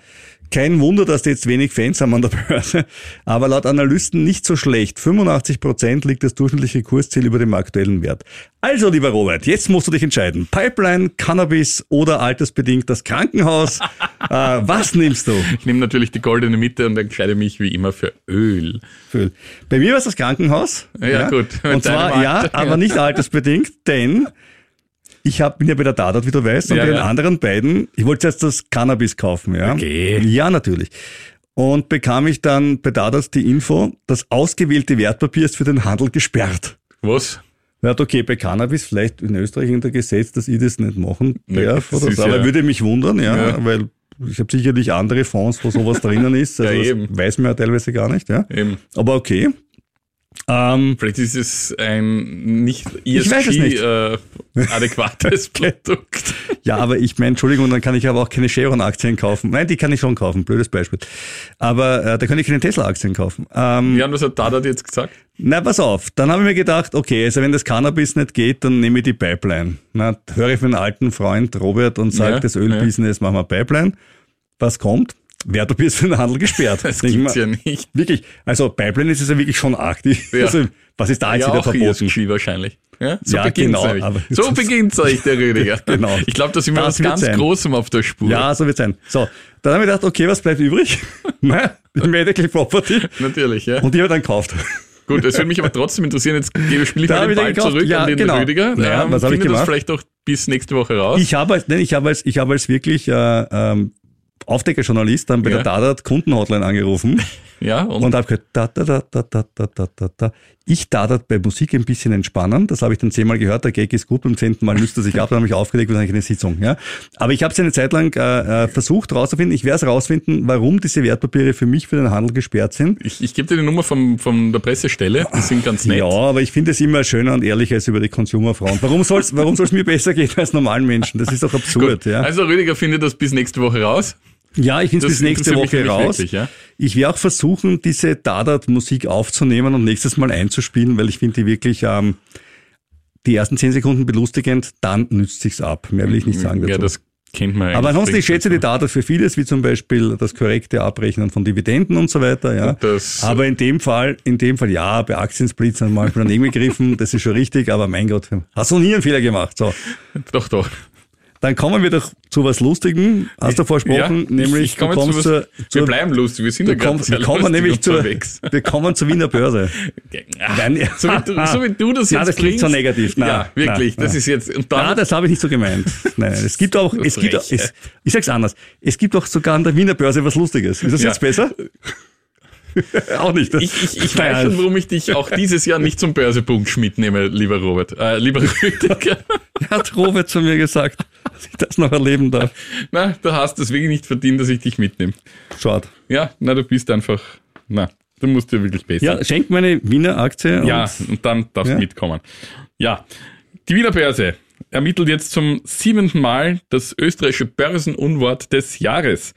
Kein Wunder, dass die jetzt wenig Fans haben an der Börse. Aber laut Analysten nicht so schlecht. 85 Prozent liegt das durchschnittliche Kursziel über dem aktuellen Wert. Also, lieber Robert, jetzt musst du dich entscheiden. Pipeline, Cannabis oder altersbedingt das Krankenhaus. äh, was nimmst du? Ich nehme natürlich die goldene Mitte und entscheide mich wie immer für Öl. Phil. Bei mir war es das Krankenhaus. Ja, gut. Mit Und zwar, ja, aber ja. nicht altersbedingt, denn ich hab, bin ja bei der Dadat, wie du weißt, und Ja, bei den ja. anderen beiden, ich wollte jetzt das Cannabis kaufen, ja. Okay. Ja, natürlich. Und bekam ich dann bei Dadat die Info, das ausgewählte Wertpapier ist für den Handel gesperrt. Was? Ja, okay, bei Cannabis vielleicht in Österreich hinter Gesetz, dass ich das nicht machen Nee, darf das oder so, aber ja- würde mich wundern, ja, weil ich habe sicherlich andere Fonds, wo sowas drinnen ist, also Ja, das eben. weiß man ja teilweise gar nicht, ja. Eben. Aber okay. Ähm, Vielleicht ist es ein nicht Ich weiß es nicht. ESG äh, adäquates Produkt. ja, aber ich meine, Entschuldigung, dann kann ich aber auch keine Chevron-Aktien kaufen. Nein, die kann ich schon kaufen, blödes Beispiel. Aber äh, da kann ich keine Tesla-Aktien kaufen. Ähm, Ja, und was hat Dadat jetzt gesagt? Na, pass auf, dann habe ich mir gedacht, okay, also wenn das Cannabis nicht geht, dann nehme ich die Pipeline. Na, höre ich meinen alten Freund Robert und sage, Ja, das Ölbusiness machen wir Pipeline. Was kommt? Wertpapier ist für den Handel gesperrt. Das gibt's mir, ja nicht. Wirklich, also Pipeline ist es ja wirklich schon arg. Die, Ja. Also, was ist da jetzt Ja, wieder verboten? ESG wahrscheinlich. Ja, so Ja, beginnt's genau, aber- So beginnt's euch, der Rüdiger. Genau. Ich glaube, da sind wir Das was ganz sein. Großem auf der Spur. Ja, so wird sein. So, dann habe ich gedacht, okay, was bleibt übrig? Die Medical Property. Natürlich, ja. Und die habe ich dann gekauft. Gut, es würde mich aber trotzdem interessieren, jetzt gebe ich Da mal den Ball zurück Ja, an den genau. Rüdiger. Ja, Ähm, was hab ich findet das gemacht? vielleicht auch bis nächste Woche raus. Ich habe als, nein, ich habe als, ich habe als wirklich äh, ähm, Aufdeckerjournalist dann bei Ja. der Dadat Kundenhotline angerufen ja, und, und habe gehört, da, da, da, da, da, da, da, da, da. Ich Dadat bei Musik ein bisschen entspannen. Das habe ich dann zehnmal gehört. Der Gag ist gut. Beim zehnten Mal löst er sich ab. Dann habe ich aufgelegt, was eigentlich eine Sitzung. Ja, aber ich habe es eine Zeit lang äh, äh, versucht rauszufinden. Ich werde es rausfinden, warum diese Wertpapiere für mich für den Handel gesperrt sind. ich, ich gebe dir die Nummer vom, von der Pressestelle, die sind ganz nett. Ja, aber ich finde es immer schöner und ehrlicher als über die Consumerfrauen. Warum soll es warum soll's mir besser gehen als normalen Menschen? Das ist doch absurd. Ja. Also Rüdiger findet das bis nächste Woche raus. Ja, ich finde Das bis nächste Woche raus. wirklich, ja. Ich werde auch versuchen, diese Dadat-Musik aufzunehmen und nächstes Mal einzuspielen, weil ich finde die wirklich ähm, die ersten zehn Sekunden belustigend, dann nützt sich's ab. Mehr will ich nicht sagen Ja, dazu. das kennt man Aber ansonsten, ich schätze die da. Dadat für vieles, wie zum Beispiel das korrekte Abrechnen von Dividenden und so weiter. Ja. Das- aber in dem Fall, in dem Fall, ja, bei Aktiensplits haben wir manchmal daneben gegriffen, das ist schon richtig, aber mein Gott, hast du nie einen Fehler gemacht. So. Doch, doch. Dann kommen wir doch zu was Lustigem, hast du versprochen, Ja, nämlich ich, du kommst zu was, zur, Wir bleiben lustig, wir sind ja sehr wir kommen nämlich zur, unterwegs. wir kommen zur Wiener Börse. Nein, so, wie du, so wie du das Ja, jetzt das klingt so negativ. Nein, ja, wirklich. nein, das nein. ist jetzt, und dann, das habe ich nicht so gemeint. Nein, nein, es gibt auch, es gibt, auch- es, ich sag's anders. Es gibt auch sogar an der Wiener Börse was Lustiges. Ist das jetzt besser? auch nicht. Ich, ich, ich weiß schon, warum ich dich auch dieses Jahr nicht zum Börsepunkt mitnehme, lieber Robert, äh, lieber Rüdiger. hat Robert zu mir gesagt, dass ich das noch erleben darf. na, du hast es wirklich nicht verdient, dass ich dich mitnehme. Schade. Ja, na, du bist einfach, na, du musst dir wirklich besser. Ja, schenk meine Wiener Aktie. Ja, Und und dann darfst du Ja. mitkommen. Ja, die Wiener Börse ermittelt jetzt zum siebenten Mal das österreichische Börsenunwort des Jahres.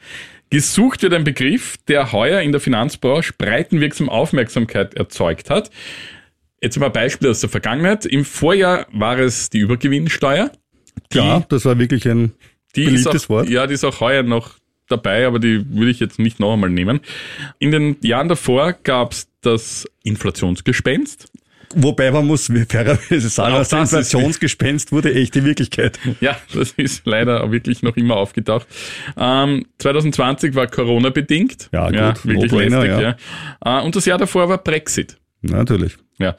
Gesucht wird ein Begriff, der heuer in der Finanzbranche breitenwirksam Aufmerksamkeit erzeugt hat. Jetzt mal Beispiele aus der Vergangenheit. Im Vorjahr war es die Übergewinnsteuer. klar, das war wirklich ein Die beliebtes auch, Wort. Ja, die ist auch heuer noch dabei, aber die würde ich jetzt nicht noch einmal nehmen. In den Jahren davor gab es das Inflationsgespenst. Wobei man muss fairerweise sagen, das Inflationsgespenst wurde echte Wirklichkeit. Ja, das ist leider wirklich noch immer aufgetaucht. Ähm, 2020 war Corona bedingt. Ja, gut, wirklich No-brainer, lästig, ja. ja. Äh, und das Jahr davor war Brexit. Natürlich. Ja.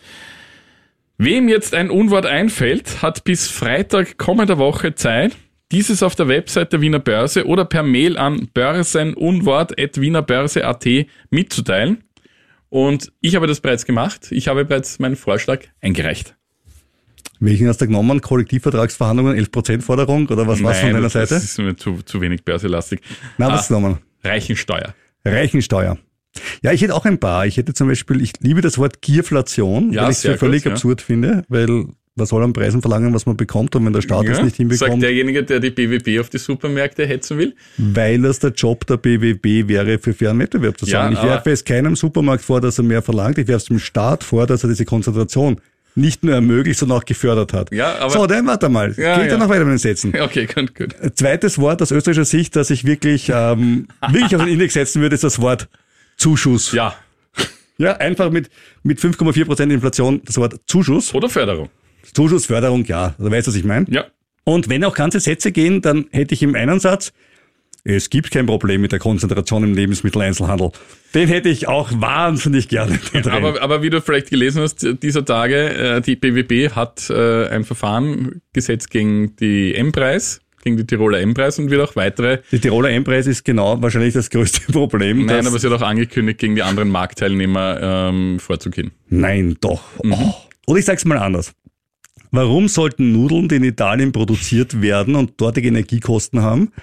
Wem jetzt ein Unwort einfällt, hat bis Freitag kommender Woche Zeit, dieses auf der Website der Wiener Börse oder per Mail an börsenunwort.wienerbörse.at mitzuteilen. Und ich habe das bereits gemacht. Ich habe bereits meinen Vorschlag eingereicht. Welchen hast du genommen? Kollektivvertragsverhandlungen, 11% Forderung oder was war's von deiner das, Seite? das ist mir zu, zu wenig börselastig. Na, was Ah, genommen? Reichensteuer. Reichensteuer. Ja, ich hätte auch ein paar. Ich hätte zum Beispiel, ich liebe das Wort Gierflation, Ja, weil ich es für völlig gut, ja. absurd finde, weil man soll an Preisen verlangen, was man bekommt und wenn der Staat es nicht Sagt hinbekommt, derjenige, der die BWB auf die Supermärkte hetzen will. weil es der Job der BWB wäre, für fairen Wettbewerb zu Ja, sorgen. ich aber- werfe es keinem Supermarkt vor, dass er mehr verlangt. Ich werfe es dem Staat vor, dass er diese Konzentration nicht nur ermöglicht, sondern auch gefördert hat. Ja, aber- so, dann warte mal. Ja, Geht ja ja. noch weiter mit den Sätzen. Okay, gut, gut. Zweites Wort aus österreichischer Sicht, das ich wirklich, ähm, wirklich auf den Index setzen würde, ist das Wort Zuschuss. Ja. Ja, einfach mit, mit 5,4% Inflation das Wort Zuschuss. Oder Förderung. Zuschuss, Förderung, ja. Du weißt, was ich meine. Ja. Und wenn auch ganze Sätze gehen, dann hätte ich im einen Satz, es gibt kein Problem mit der Konzentration im Lebensmitteleinzelhandel. Den hätte ich auch wahnsinnig gerne. Aber, aber wie du vielleicht gelesen hast, dieser Tage, äh, die BWB hat äh, ein Verfahren gesetzt gegen die M-Preis, gegen die Tiroler M-Preis und wird auch weitere, die Tiroler M-Preis ist genau wahrscheinlich das größte Problem. nein, aber sie hat auch angekündigt, gegen die anderen Marktteilnehmer ähm, vorzugehen. Nein, doch. Mhm. Oh. Oder ich sag's mal anders. Warum sollten Nudeln, die in Italien produziert werden und dortige Energiekosten haben,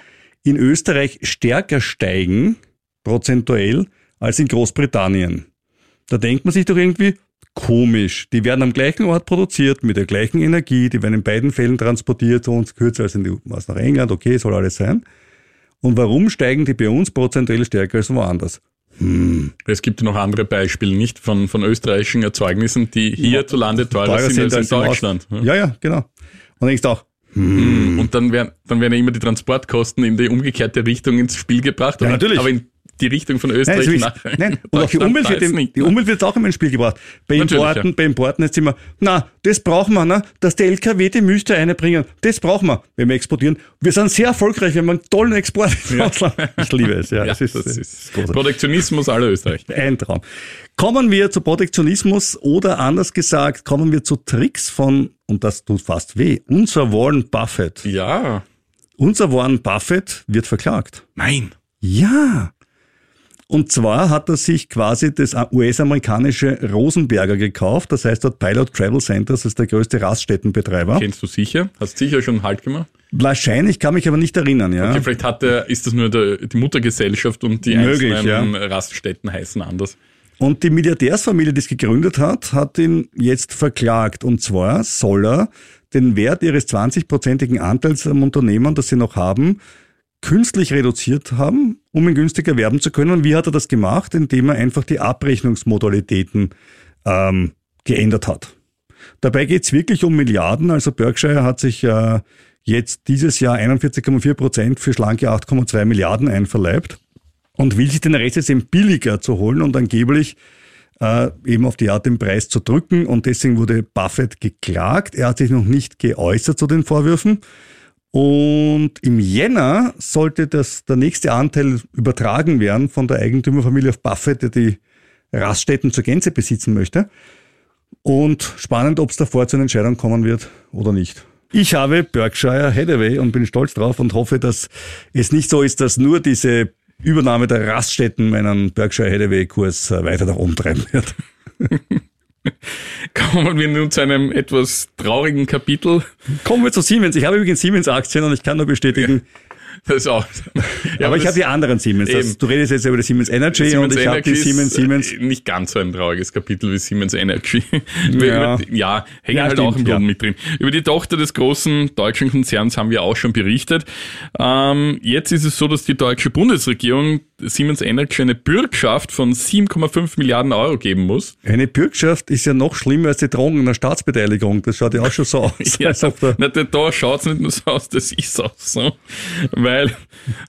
in Österreich stärker steigen, prozentuell, als in Großbritannien? Da denkt man sich doch irgendwie, komisch. Die werden am gleichen Ort produziert, mit der gleichen Energie, die werden in beiden Fällen transportiert, uns kürzer als in die, was nach England, okay, soll alles sein. Und warum steigen die bei uns prozentuell stärker als woanders? Es gibt noch andere Beispiele, nicht von, von österreichischen Erzeugnissen, die hierzulande teurer, Teurer sind, als in Deutschland. Aus- Ja, ja, genau. Und denkst auch, Und dann werden, dann werden ja immer die Transportkosten in die umgekehrte Richtung ins Spiel gebracht. Ja, natürlich. aber in, die Richtung von Nein, Österreich ich, nach. nein. Und auch die Umwelt, wird, im- die ne? Umwelt wird auch immer ins Spiel gebracht. Bei Natürlich, Importen, ja. bei Importen jetzt immer, na, das brauchen wir, ne? dass der LKW die Müste einbringen. Das brauchen wir, wenn wir exportieren. Wir sind sehr erfolgreich, wir haben einen tollen Export ins Ausland. Ich liebe es, ja. Ja, es ist, das ist großartig. Protektionismus aller Österreich. Ein Traum. Kommen wir zu Protektionismus oder anders gesagt, kommen wir zu Tricks von, und das tut fast weh, unser Warren Buffett. Ja. Unser Warren Buffett wird verklagt. Nein. Ja. Und zwar hat er sich quasi das US-amerikanische Rosenberger gekauft, das heißt dort Pilot Travel Centers, das ist der größte Raststättenbetreiber. Kennst du sicher? Hast sicher schon Halt gemacht? Wahrscheinlich, kann mich aber nicht erinnern, ja. Okay, vielleicht hat der, ist das nur der, die Muttergesellschaft und die Möglich, einzelnen Raststätten heißen anders. Und die Milliardärsfamilie, die es gegründet hat, hat ihn jetzt verklagt. Und zwar soll er den Wert ihres 20-prozentigen Anteils am Unternehmen, das sie noch haben, künstlich reduziert haben, um ihn günstig erwerben zu können. Und wie hat er das gemacht? Indem er einfach die Abrechnungsmodalitäten ähm, geändert hat. Dabei geht's wirklich um Milliarden. Also Berkshire hat sich äh, jetzt dieses Jahr 41,4 Prozent für schlanke 8,2 Milliarden einverleibt und will sich den Rest jetzt eben billiger zu holen und angeblich äh, eben auf die Art den Preis zu drücken. Und deswegen wurde Buffett geklagt. Er hat sich noch nicht geäußert zu den Vorwürfen. Und im Jänner sollte das, der nächste Anteil übertragen werden von der Eigentümerfamilie auf Buffett, der die Raststätten zur Gänze besitzen möchte. Und spannend, ob es davor zu einer Entscheidung kommen wird oder nicht. Ich habe Berkshire Hathaway und bin stolz drauf und hoffe, dass es nicht so ist, dass nur diese Übernahme der Raststätten meinen Berkshire Hathaway-Kurs äh, weiter nach oben treiben wird. Kommen wir nun zu einem etwas traurigen Kapitel. Kommen wir zu Siemens. Ich habe übrigens Siemens-Aktien und ich kann nur bestätigen, Das ist auch. Ja, aber ich habe die anderen Siemens. Das, du redest jetzt über die Siemens Energy Siemens und ich habe die Energy Siemens, Siemens. äh, Nicht ganz so ein trauriges Kapitel wie Siemens Energy. Ja. ja, hängen Ja, halt stimmt, auch im Boden ja. mit drin. Über die Tochter des großen deutschen Konzerns haben wir auch schon berichtet. Ähm, jetzt ist es so, dass die deutsche Bundesregierung Siemens Energy eine Bürgschaft von 7,5 Milliarden Euro geben muss. Eine Bürgschaft ist ja noch schlimmer als die Drohung einer Staatsbeteiligung. Das schaut ja auch schon so aus. Ja, als ob der- na, da, da schaut's nicht nur so aus, das ist auch so. Weil,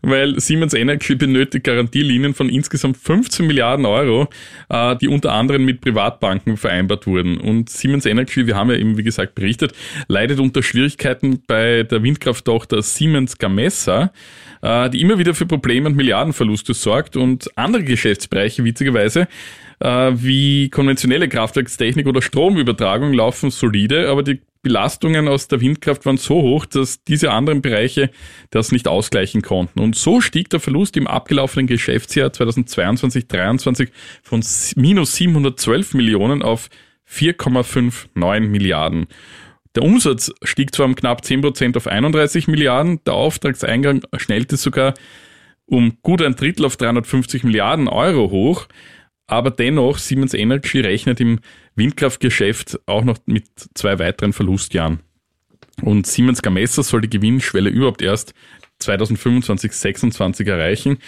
weil Siemens Energy benötigt Garantielinien von insgesamt 15 Milliarden Euro, äh, die unter anderem mit Privatbanken vereinbart wurden. Und Siemens Energy, wir haben ja eben, wie gesagt, berichtet, leidet unter Schwierigkeiten bei der Windkrafttochter Siemens Gamesa, äh, die immer wieder für Probleme und Milliardenverluste sorgt und andere Geschäftsbereiche, witzigerweise, äh, wie konventionelle Kraftwerkstechnik oder Stromübertragung laufen solide, aber die Belastungen aus der Windkraft waren so hoch, dass diese anderen Bereiche das nicht ausgleichen konnten. Und so stieg der Verlust im abgelaufenen Geschäftsjahr 2022-23 von minus 712 Millionen auf 4,59 Milliarden. Der Umsatz stieg zwar um knapp 10% auf 31 Milliarden, der Auftragseingang schnellte sogar um gut ein Drittel auf 350 Milliarden Euro hoch, aber dennoch Siemens Energy rechnet im Windkraftgeschäft auch noch mit zwei weiteren Verlustjahren. Und Siemens Gamesa soll die Gewinnschwelle überhaupt erst 2025, 26 erreichen.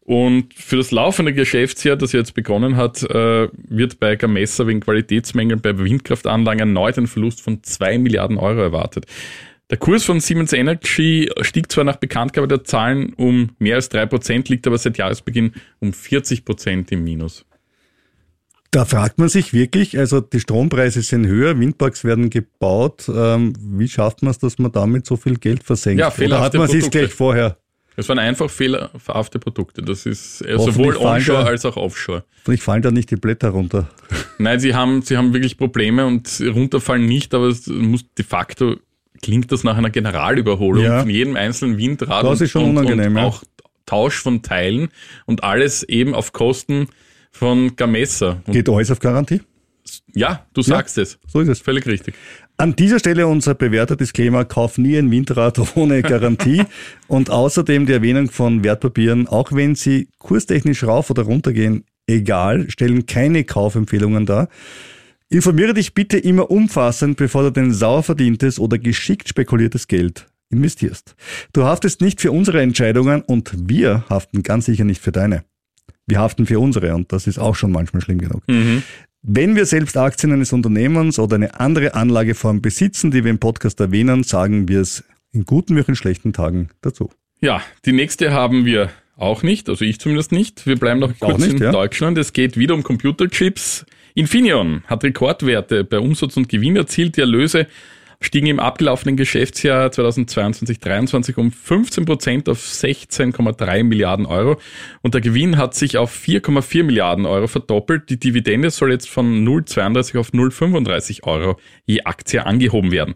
Und für das laufende Geschäftsjahr, das jetzt begonnen hat, äh, wird bei Gamesa wegen Qualitätsmängeln bei Windkraftanlagen erneut ein Verlust von 2 Milliarden Euro erwartet. Der Kurs von Siemens Energy stieg zwar nach Bekanntgabe der Zahlen um mehr als 3%, liegt aber seit Jahresbeginn um 40% im Minus. Da fragt man sich wirklich, also die Strompreise sind höher, Windparks werden gebaut. Ähm, wie schafft man es, dass man damit so viel Geld versenkt? Ja, Oder hat man es gleich vorher? Es waren einfach fehlerhafte Produkte. Das ist Hoffentlich sowohl onshore da- als auch offshore. Vielleicht fallen da nicht die Blätter runter. Nein, sie haben, sie haben wirklich Probleme und runterfallen nicht, aber es muss de facto klingt das nach einer Generalüberholung Ja. von jedem einzelnen Windrad Das und, ist schon und, unangenehm, und ja. auch Tausch von Teilen und alles eben auf Kosten von Gamesa. Und Geht alles auf Garantie? ja, du sagst es. So ist es. Völlig richtig. An dieser Stelle unser bewährter Disclaimer, kauf nie ein Windrad ohne Garantie und außerdem die Erwähnung von Wertpapieren, auch wenn sie kurstechnisch rauf oder runter gehen, egal, stellen keine Kaufempfehlungen dar. Informiere dich bitte immer umfassend, bevor du dein sauer verdientes oder geschickt spekuliertes Geld investierst. Du haftest nicht für unsere Entscheidungen und wir haften ganz sicher nicht für deine. Wir haften für unsere und das ist auch schon manchmal schlimm genug. Wenn wir selbst Aktien eines Unternehmens oder eine andere Anlageform besitzen, die wir im Podcast erwähnen, sagen wir es in guten wie auch in schlechten Tagen dazu. Ja, die nächste haben wir auch nicht, also ich zumindest nicht. Wir bleiben noch kurz nicht, in ja. Deutschland. Es geht wieder um Computerchips. Infineon hat Rekordwerte bei Umsatz und Gewinn erzielt. Die Erlöse stiegen im abgelaufenen Geschäftsjahr 2022-23 um 15 Prozent auf 16,3 Milliarden Euro und der Gewinn hat sich auf 4,4 Milliarden Euro verdoppelt. Die Dividende soll jetzt von 0,32 auf 0,35 Euro je Aktie angehoben werden.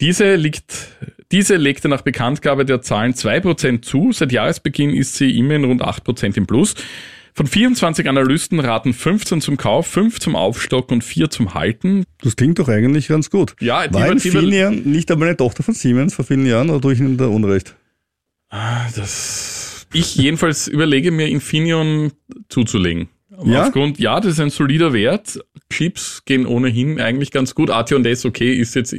Diese, liegt, diese legte nach Bekanntgabe der Zahlen 2% zu. Seit Jahresbeginn ist sie immerhin rund 8% im Plus. Von 24 Analysten raten 15 zum Kauf, 5 zum Aufstock und 4 zum Halten. Das klingt doch eigentlich ganz gut. Ja, die War die war- Infineon nicht einmal eine Tochter von Siemens vor vielen Jahren oder tue ich Ihnen da Unrecht? Ah, Das ich jedenfalls überlege mir Infineon zuzulegen. Ja? Aufgrund, ja, das ist ein solider Wert. Chips gehen ohnehin eigentlich ganz gut. AT&S, okay, ist jetzt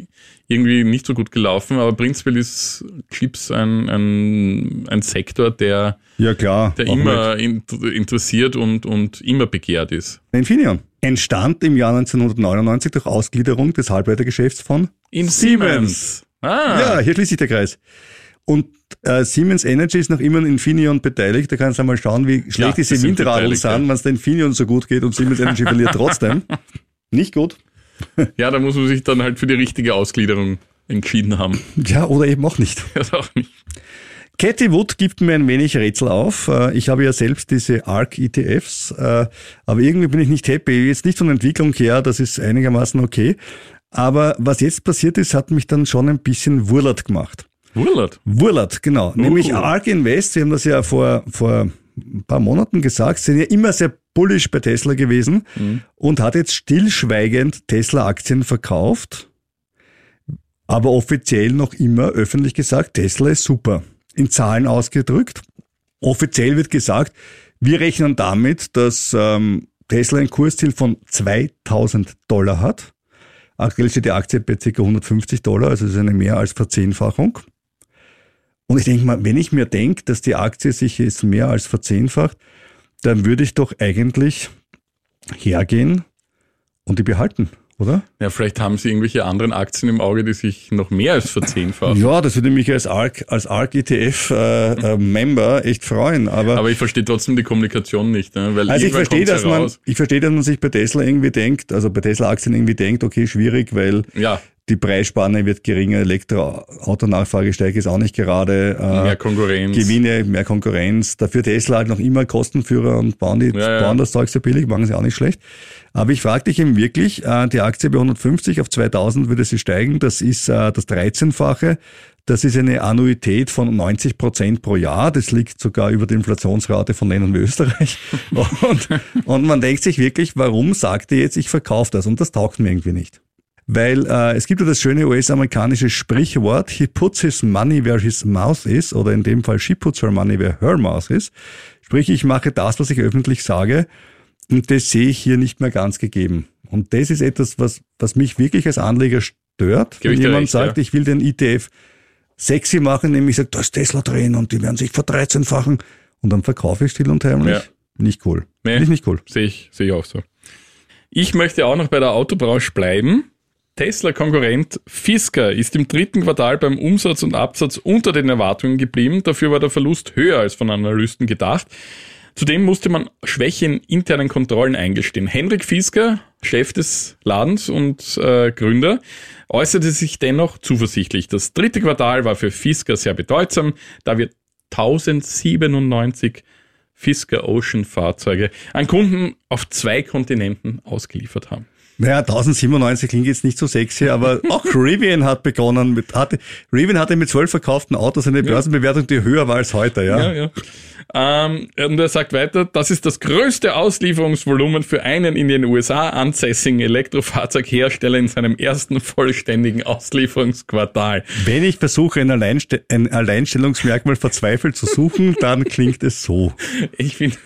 irgendwie nicht so gut gelaufen, aber prinzipiell ist Chips ein, ein, ein Sektor, der, Ja klar. der immer in, interessiert und, und immer begehrt ist. Infineon entstand im Jahr 1999 durch Ausgliederung des Halbleitergeschäfts von In Siemens. Ah, Ja, hier schließt sich der Kreis. Und äh, Siemens Energy ist noch immer an Infineon beteiligt. Da kannst du mal schauen, wie schlecht Ja, diese die sind Windradeln sind, ja. wenn es der Infineon so gut geht und Siemens Energy verliert trotzdem. Nicht gut. ja, da muss man sich dann halt für die richtige Ausgliederung entschieden haben. Ja, oder eben auch nicht. Das auch nicht. Cathy Wood gibt mir ein wenig Rätsel auf. Äh, Ich habe ja selbst diese ARC-ETFs, äh, aber irgendwie bin ich nicht happy. Jetzt nicht von der Entwicklung her, das ist einigermaßen okay. Aber was jetzt passiert ist, hat mich dann schon ein bisschen wurlert gemacht. Wurlert. Wurlert, genau. Nämlich cool. ARK Invest, Sie haben das ja vor, vor ein paar Monaten gesagt, sind ja immer sehr bullish bei Tesla gewesen und hat jetzt stillschweigend Tesla-Aktien verkauft, aber offiziell noch immer öffentlich gesagt, Tesla ist super. In Zahlen ausgedrückt. Offiziell wird gesagt, wir rechnen damit, dass ähm, Tesla ein Kursziel von 2000 Dollar hat. Aktuell steht die Aktie bei ca. 150 Dollar, also ist eine mehr als Verzehnfachung. Und ich denke mal, wenn ich mir denke, dass die Aktie sich jetzt mehr als verzehnfacht, dann würde ich doch eigentlich hergehen und die behalten, oder? Ja, vielleicht haben sie irgendwelche anderen Aktien im Auge, die sich noch mehr als verzehnfachen. Ja, das würde mich als ARC, als ARC ETF äh, äh, Member echt freuen. Aber, Aber ich verstehe trotzdem die Kommunikation nicht, ne? weil also ich verstehe, dass man, ich verstehe, dass man sich bei Tesla irgendwie denkt, also bei Tesla Aktien irgendwie denkt, okay, schwierig, weil Ja, die Preisspanne wird geringer, Elektroautonachfrage steigt ist auch nicht gerade. Äh, mehr Konkurrenz. Gewinne, mehr Konkurrenz. Dafür Tesla halt noch immer Kostenführer und bauen, die, Ja, ja. bauen das Zeug so billig, machen sie auch nicht schlecht. Aber ich frage dich eben wirklich, äh, die Aktie bei 150 auf 2000 würde sie steigen, das ist äh, das 13-fache. Das ist eine Annuität von 90 Prozent pro Jahr. Das liegt sogar über der Inflationsrate von Ländern wie Österreich. Und, und man denkt sich wirklich, warum sagt ihr jetzt, ich verkaufe das? Und das taugt mir irgendwie nicht. Weil äh, es gibt ja das schöne US-amerikanische Sprichwort, he puts his money where his mouth is, oder in dem Fall she puts her money where her mouth is. Sprich, ich mache das, was ich öffentlich sage, und das sehe ich hier nicht mehr ganz gegeben. Und das ist etwas, was, was mich wirklich als Anleger stört, Gebe wenn jemand recht, sagt, ja. ich will den ETF sexy machen, nämlich sagt, da ist Tesla drin und die werden sich verdreizehnfachen und dann verkaufe ich still und heimlich. Ja. Nicht cool. Nee. Ich nicht cool. Sehe ich, sehe ich auch so. Ich möchte auch noch bei der Autobranche bleiben. Tesla-Konkurrent Fisker ist im dritten Quartal beim Umsatz und Absatz unter den Erwartungen geblieben. Dafür war der Verlust höher als von Analysten gedacht. Zudem musste man Schwäche in internen Kontrollen eingestehen. Henrik Fisker, Chef des Ladens und äh, Gründer, äußerte sich dennoch zuversichtlich. Das dritte Quartal war für Fisker sehr bedeutsam, da wir 1097 Fisker Ocean Fahrzeuge an Kunden auf zwei Kontinenten ausgeliefert haben. Naja, 1097 klingt jetzt nicht so sexy, aber auch Rivian hat begonnen mit, hatte, Rivian hatte mit zwölf verkauften Autos eine Börsenbewertung, die höher war als heute, ja. Ja, ja. Ähm, und er sagt weiter, das ist das größte Auslieferungsvolumen für einen in den USA ansässigen Elektrofahrzeughersteller in seinem ersten vollständigen Auslieferungsquartal. Wenn ich versuche, ein, Alleinste ein Alleinstellungsmerkmal verzweifelt zu suchen, dann klingt es so. Ich finde,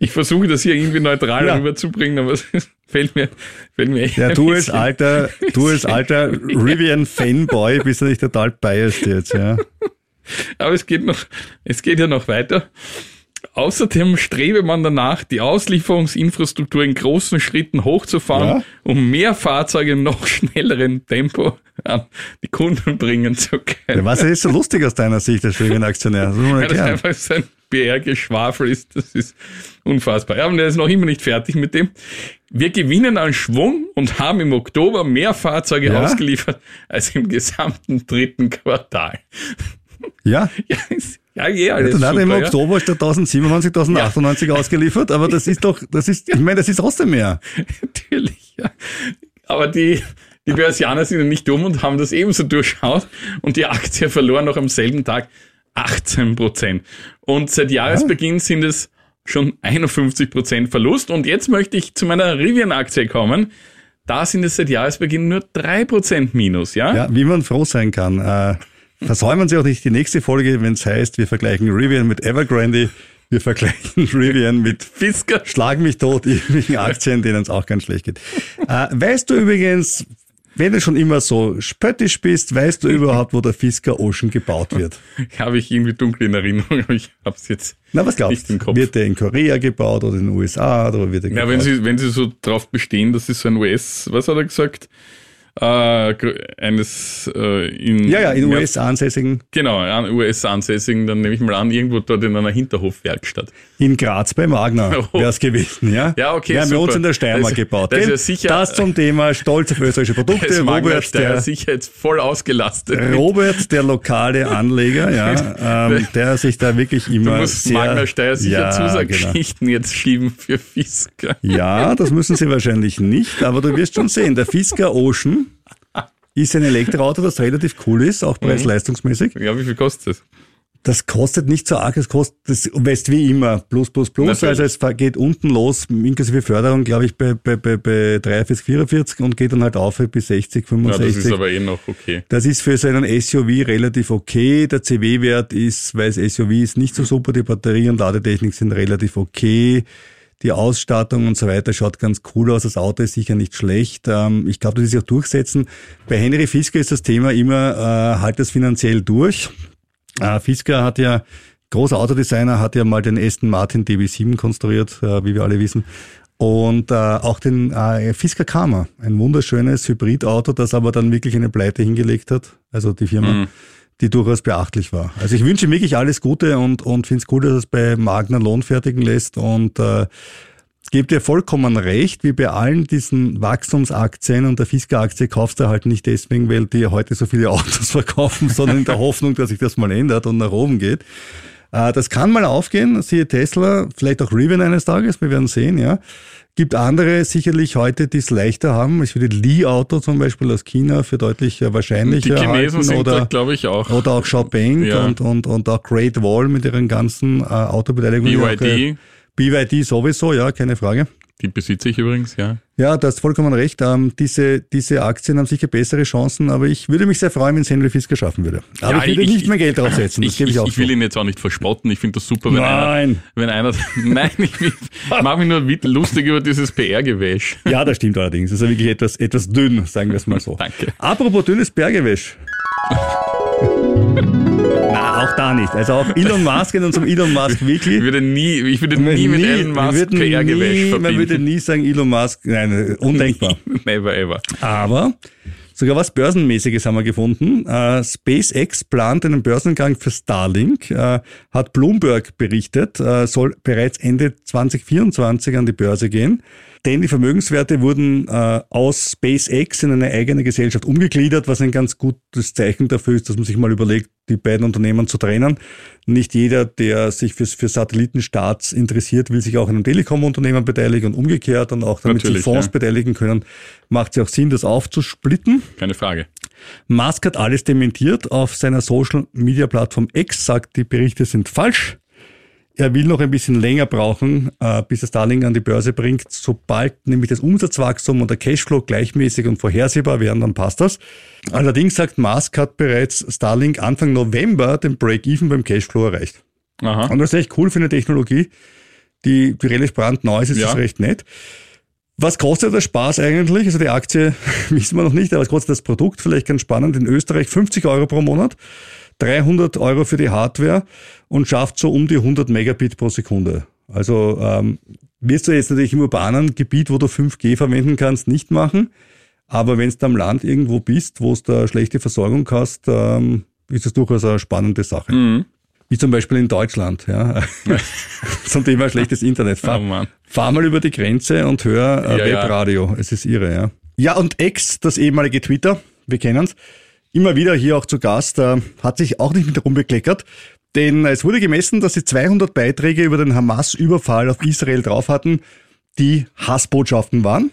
ich versuche das hier irgendwie neutral Ja. rüberzubringen, aber es fällt mir, fällt mir Ja, du als alter, du als alter Rivian-Fanboy bist ja nicht total biased jetzt, ja. Aber es geht noch, es geht ja noch weiter. Außerdem strebe man danach, die Auslieferungsinfrastruktur in großen Schritten hochzufahren, Ja. um mehr Fahrzeuge im noch schnelleren Tempo an die Kunden bringen zu ja können. was ist so lustig aus deiner Sicht als Rivian-Aktionär? Das Ja, das ist einfach sein, PR-Geschwafel ist, das ist unfassbar. Ja, und er ist noch immer nicht fertig mit dem. Wir gewinnen an Schwung und haben im Oktober mehr Fahrzeuge Ja? ausgeliefert als im gesamten dritten Quartal. Ja, Ja, ist, ja, ja, alles dann hat er im ja. Oktober statt 1097, 1098 ausgeliefert, aber das ist doch, das ist, ich meine, das ist trotzdem mehr. Natürlich, ja. Aber die, die Börsianer sind ja nicht dumm und haben das ebenso durchschaut und die Aktie verlor noch am selben Tag 18 Prozent. Und seit Jahresbeginn sind es schon 51 Prozent Verlust. Und jetzt möchte ich zu meiner Rivian-Aktie kommen. Da sind es seit Jahresbeginn nur 3 Prozent Minus, ja? Ja, wie man froh sein kann. Äh, versäumen Sie auch nicht die nächste Folge, wenn es heißt, wir vergleichen Rivian mit Evergrande, wir vergleichen Rivian mit Fisker. Schlag mich tot, irgendwelchen Aktien, denen es auch ganz schlecht geht. Äh, weißt du übrigens, wenn du schon immer so spöttisch bist, weißt du überhaupt, wo der Fisker Ocean gebaut wird? Habe ich irgendwie dunkel in Erinnerung, aber ich habe es jetzt Na, was glaubst nicht im du? Wird der in Korea gebaut oder in den USA oder wird der Ja, gebaut? wenn Sie, wenn Sie so drauf bestehen, das ist so ein US, was hat er gesagt? Äh, eines äh, in ja, ja, in mehr- US ansässigen, Genau, an US-Ansässigen, dann nehme ich mal an, irgendwo dort in einer Hinterhofwerkstatt. in Graz bei Magna Oh. wäre es gewesen, ja? Ja, okay, Wir haben super. uns in der Steiermark Das gebaut. das ist ja sicher- das zum Thema Stolz auf österreichische Produkte. Robert, der, sicher jetzt voll ausgelastet. Robert, der lokale Anleger, ja, ähm, der sich da wirklich Du immer musst sehr... Magna Steyr sicher ja, genau. Zusatzgeschichten jetzt schieben für Fisker. Ja, das müssen sie wahrscheinlich nicht, aber du wirst schon sehen, der Fisker Ocean ist ein Elektroauto, das relativ cool ist, auch preis-leistungsmäßig. Ja, wie viel kostet es? Das kostet nicht so arg, es kostet, das weißt wie immer, plus, plus, plus. Natürlich. Also es geht unten los, inklusive Förderung, glaube ich, bei, bei, bei, bei 43, 44 und geht dann halt auf bis 60, Ja, 65. das ist aber eh noch okay. Das ist für so einen SUV relativ okay. Der CW-Wert ist, weil es SUV ist, nicht so super. Die Batterie und Ladetechnik sind relativ okay. Die Ausstattung und so weiter schaut ganz cool aus. Das Auto ist sicher nicht schlecht. Ähm, Ich glaube, das ist auch durchsetzen. Bei Henry Fisker ist das Thema immer, äh, halt das finanziell durch. Äh, Fisker hat ja, großer Autodesigner, hat ja mal den Aston Martin DB7 konstruiert, äh, wie wir alle wissen. Und äh, auch den äh, Fisker Karma, ein wunderschönes Hybridauto, das aber dann wirklich eine Pleite hingelegt hat. Also die Firma, die durchaus beachtlich war. Also ich wünsche wirklich alles Gute und, und finde es cool, dass es bei Magna Lohn fertigen lässt und äh, gebe dir vollkommen recht, wie bei allen diesen Wachstumsaktien und der Fisker-Aktie kaufst du halt nicht deswegen, weil die heute so viele Autos verkaufen, sondern in der Hoffnung, dass sich das mal ändert und nach oben geht. Äh, Das kann mal aufgehen, siehe Tesla, vielleicht auch Rivian eines Tages, wir werden sehen, ja. Gibt andere sicherlich heute, die es leichter haben. Ich würde Li-Auto zum Beispiel aus China für deutlich äh, wahrscheinlicher Die Chinesen sind oder, glaube ich, auch. oder auch Xiaopeng Ja. und, und, und auch Great Wall mit ihren ganzen äh, Autobeteiligungen. BYD, BYD sowieso, ja, keine Frage. Die besitze ich übrigens, ja. Ja, du hast vollkommen recht. Ähm, diese, diese Aktien haben sicher bessere Chancen, aber ich würde mich sehr freuen, wenn es Henry Fisker schaffen würde. Aber Ja, ich würde ich- nicht mehr Geld draufsetzen, Ich, ich, ich, will ihn jetzt auch nicht verspotten. Ich finde das super, wenn einer, Nein. wenn einer, nein, ich, mache mich nur lustig über dieses PR-Gewäsch. Ja, das stimmt allerdings. Das ist ja wirklich etwas, etwas dünn, sagen wir es mal so. Danke. Apropos dünnes Bergewäsch. Na, auch da nicht. Also auch Elon Musk in unserem Elon Musk Weekly. Ich würde nie, ich würde nie mit Elon Musk PR-Gewäsch nie, man würde verbinden. nie sagen Elon Musk, nein, undenkbar. Never ever. Aber sogar was Börsenmäßiges haben wir gefunden. Äh, SpaceX plant einen Börsengang für Starlink, äh, hat Bloomberg berichtet, äh, soll bereits Ende 2024 an die Börse gehen. Denn die Vermögenswerte wurden äh, aus SpaceX in eine eigene Gesellschaft umgegliedert, was ein ganz gutes Zeichen dafür ist, dass man sich mal überlegt, die beiden Unternehmen zu trennen. Nicht jeder, der sich für, für Satellitenstarts interessiert, will sich auch in einem Telekom-Unternehmen beteiligen und umgekehrt und auch damit sich Natürlich, Fonds ja. beteiligen können, macht es ja auch Sinn, das aufzusplitten. Keine Frage. Musk hat alles dementiert. Auf seiner Social-Media-Plattform X sagt, die Berichte sind falsch. Er will noch ein bisschen länger brauchen, äh, bis er Starlink an die Börse bringt. Sobald nämlich das Umsatzwachstum und der Cashflow gleichmäßig und vorhersehbar werden, dann passt das. Allerdings sagt Musk hat bereits Starlink Anfang November den Break-Even beim Cashflow erreicht. Aha. Und das ist echt cool für eine Technologie, die, die relativ brandneu ist, ist Ja. das recht nett. Was kostet der Spaß eigentlich? Also die Aktie wissen wir noch nicht, aber was kostet das Produkt? Vielleicht ganz spannend. In Österreich 50 Euro pro Monat, 300 Euro für die Hardware und schafft so um die 100 Megabit pro Sekunde. Also ähm, wirst du jetzt natürlich im urbanen Gebiet, wo du 5G verwenden kannst, nicht machen. Aber wenn du am Land irgendwo bist, wo du da schlechte Versorgung hast, ähm, ist das durchaus eine spannende Sache. Mhm. Wie zum Beispiel in Deutschland, ja. Zum Thema schlechtes Internet. Fahr, Oh fahr mal über die Grenze und hör äh, Ja, ja. Webradio. Es ist irre, ja. Ja, und X, das ehemalige Twitter, wir kennen's, immer wieder hier auch zu Gast, äh, hat sich auch nicht mit rumbekleckert. Denn es wurde gemessen, dass sie 200 Beiträge über den Hamas-Überfall auf Israel drauf hatten, die Hassbotschaften waren.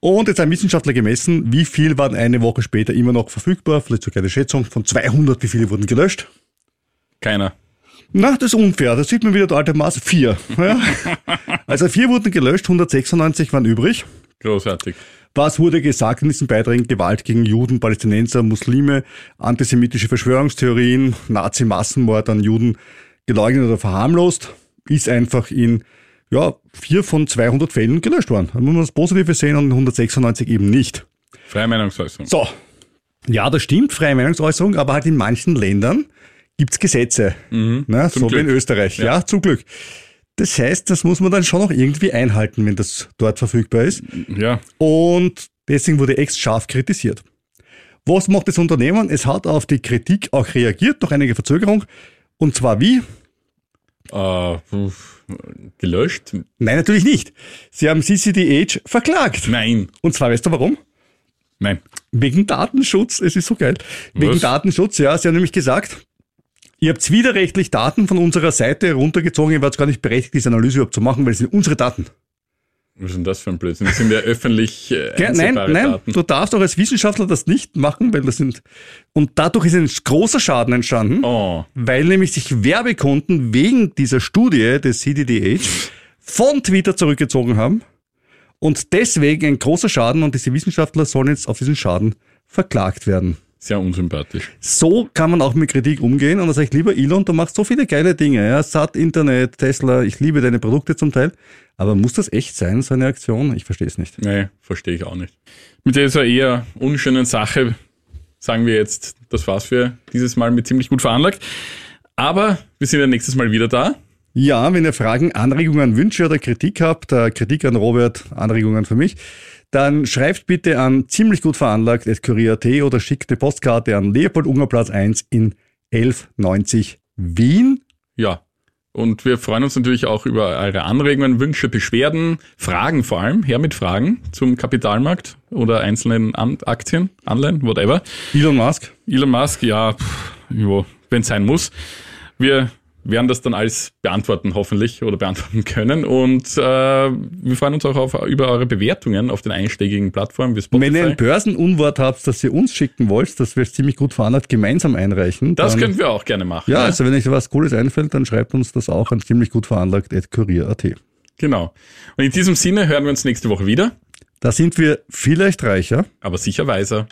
Und jetzt haben Wissenschaftler gemessen, wie viel waren eine Woche später immer noch verfügbar, vielleicht sogar eine Schätzung von 200, wie viele wurden gelöscht. Keiner. Na, das ist unfair. Da sieht man wieder der alte Maß. Vier. Ja. Also vier wurden gelöscht, 196 waren übrig. Großartig. Was wurde gesagt in diesen Beiträgen? Gewalt gegen Juden, Palästinenser, Muslime, antisemitische Verschwörungstheorien, Nazi-Massenmord an Juden geleugnet oder verharmlost, ist einfach in ja, vier von 200 Fällen gelöscht worden. Da muss man das Positive sehen und in 196 eben nicht. Freie Meinungsäußerung. So. Ja, das stimmt, freie Meinungsäußerung, aber halt in manchen Ländern gibt's Gesetze. Na, so wie Glück. in Österreich. Ja. Ja. zum Glück. Das heißt, das muss man dann schon noch irgendwie einhalten, wenn das dort verfügbar ist. Ja. Und deswegen wurde X scharf kritisiert. Was macht das Unternehmen? Es hat auf die Kritik auch reagiert, nach einiger Verzögerung. Und zwar wie? Äh, gelöscht? Nein, natürlich nicht. Sie haben CCDH verklagt. Nein. Und zwar, weißt du warum? Nein. Wegen Datenschutz, es ist so geil. Wegen Was? Datenschutz, ja. Sie haben nämlich gesagt, ihr habt widerrechtlich Daten von unserer Seite runtergezogen, ihr wart gar nicht berechtigt, diese Analyse überhaupt zu machen, weil es sind unsere Daten. Was ist denn das für ein Blödsinn? Das sind ja öffentlich äh? Nein, nein, Daten. du darfst auch als Wissenschaftler das nicht machen, weil das sind, und dadurch ist ein großer Schaden entstanden, Oh, weil nämlich sich Werbekunden wegen dieser Studie des CDDH von Twitter zurückgezogen haben und deswegen ein großer Schaden und diese Wissenschaftler sollen jetzt auf diesen Schaden verklagt werden. Sehr unsympathisch. So kann man auch mit Kritik umgehen und da sage ich, lieber Elon, du machst so viele geile Dinge, ja, Sat, Internet, Tesla, ich liebe deine Produkte zum Teil, aber muss das echt sein, so eine Aktion? Ich verstehe es nicht. Nee, verstehe ich auch nicht. Mit dieser eher unschönen Sache sagen wir jetzt, das war's für dieses Mal mit ziemlich gut veranlagt. Aber wir sind ja nächstes Mal wieder da. Ja, wenn ihr Fragen, Anregungen, Wünsche oder Kritik habt, äh, Kritik an Robert, Anregungen für mich, dann schreibt bitte an ziemlich gut veranlagt kurier.at oder schickt eine Postkarte an Leopold Ungerplatz 1 in 1190 Wien. Ja. Und wir freuen uns natürlich auch über eure Anregungen, Wünsche, Beschwerden, Fragen vor allem. Her mit Fragen zum Kapitalmarkt oder einzelnen Aktien, Anleihen, whatever. Elon Musk. Elon Musk, ja, wenn es sein muss. Wir werden das dann alles beantworten, hoffentlich, oder beantworten können. Und äh, wir freuen uns auch auf, über eure Bewertungen auf den einschlägigen Plattformen wie Spotify. Wenn ihr ein Börsenunwort habt, das ihr uns schicken wollt, das wir ziemlich gut veranlagt gemeinsam einreichen. das können wir auch gerne machen. Ja, ne? also wenn euch was Cooles einfällt, dann schreibt uns das auch an ziemlich gut veranlagt kurier.at. Genau. Und in diesem Sinne hören wir uns nächste Woche wieder, Da sind wir vielleicht reicher. aber sicher weiser.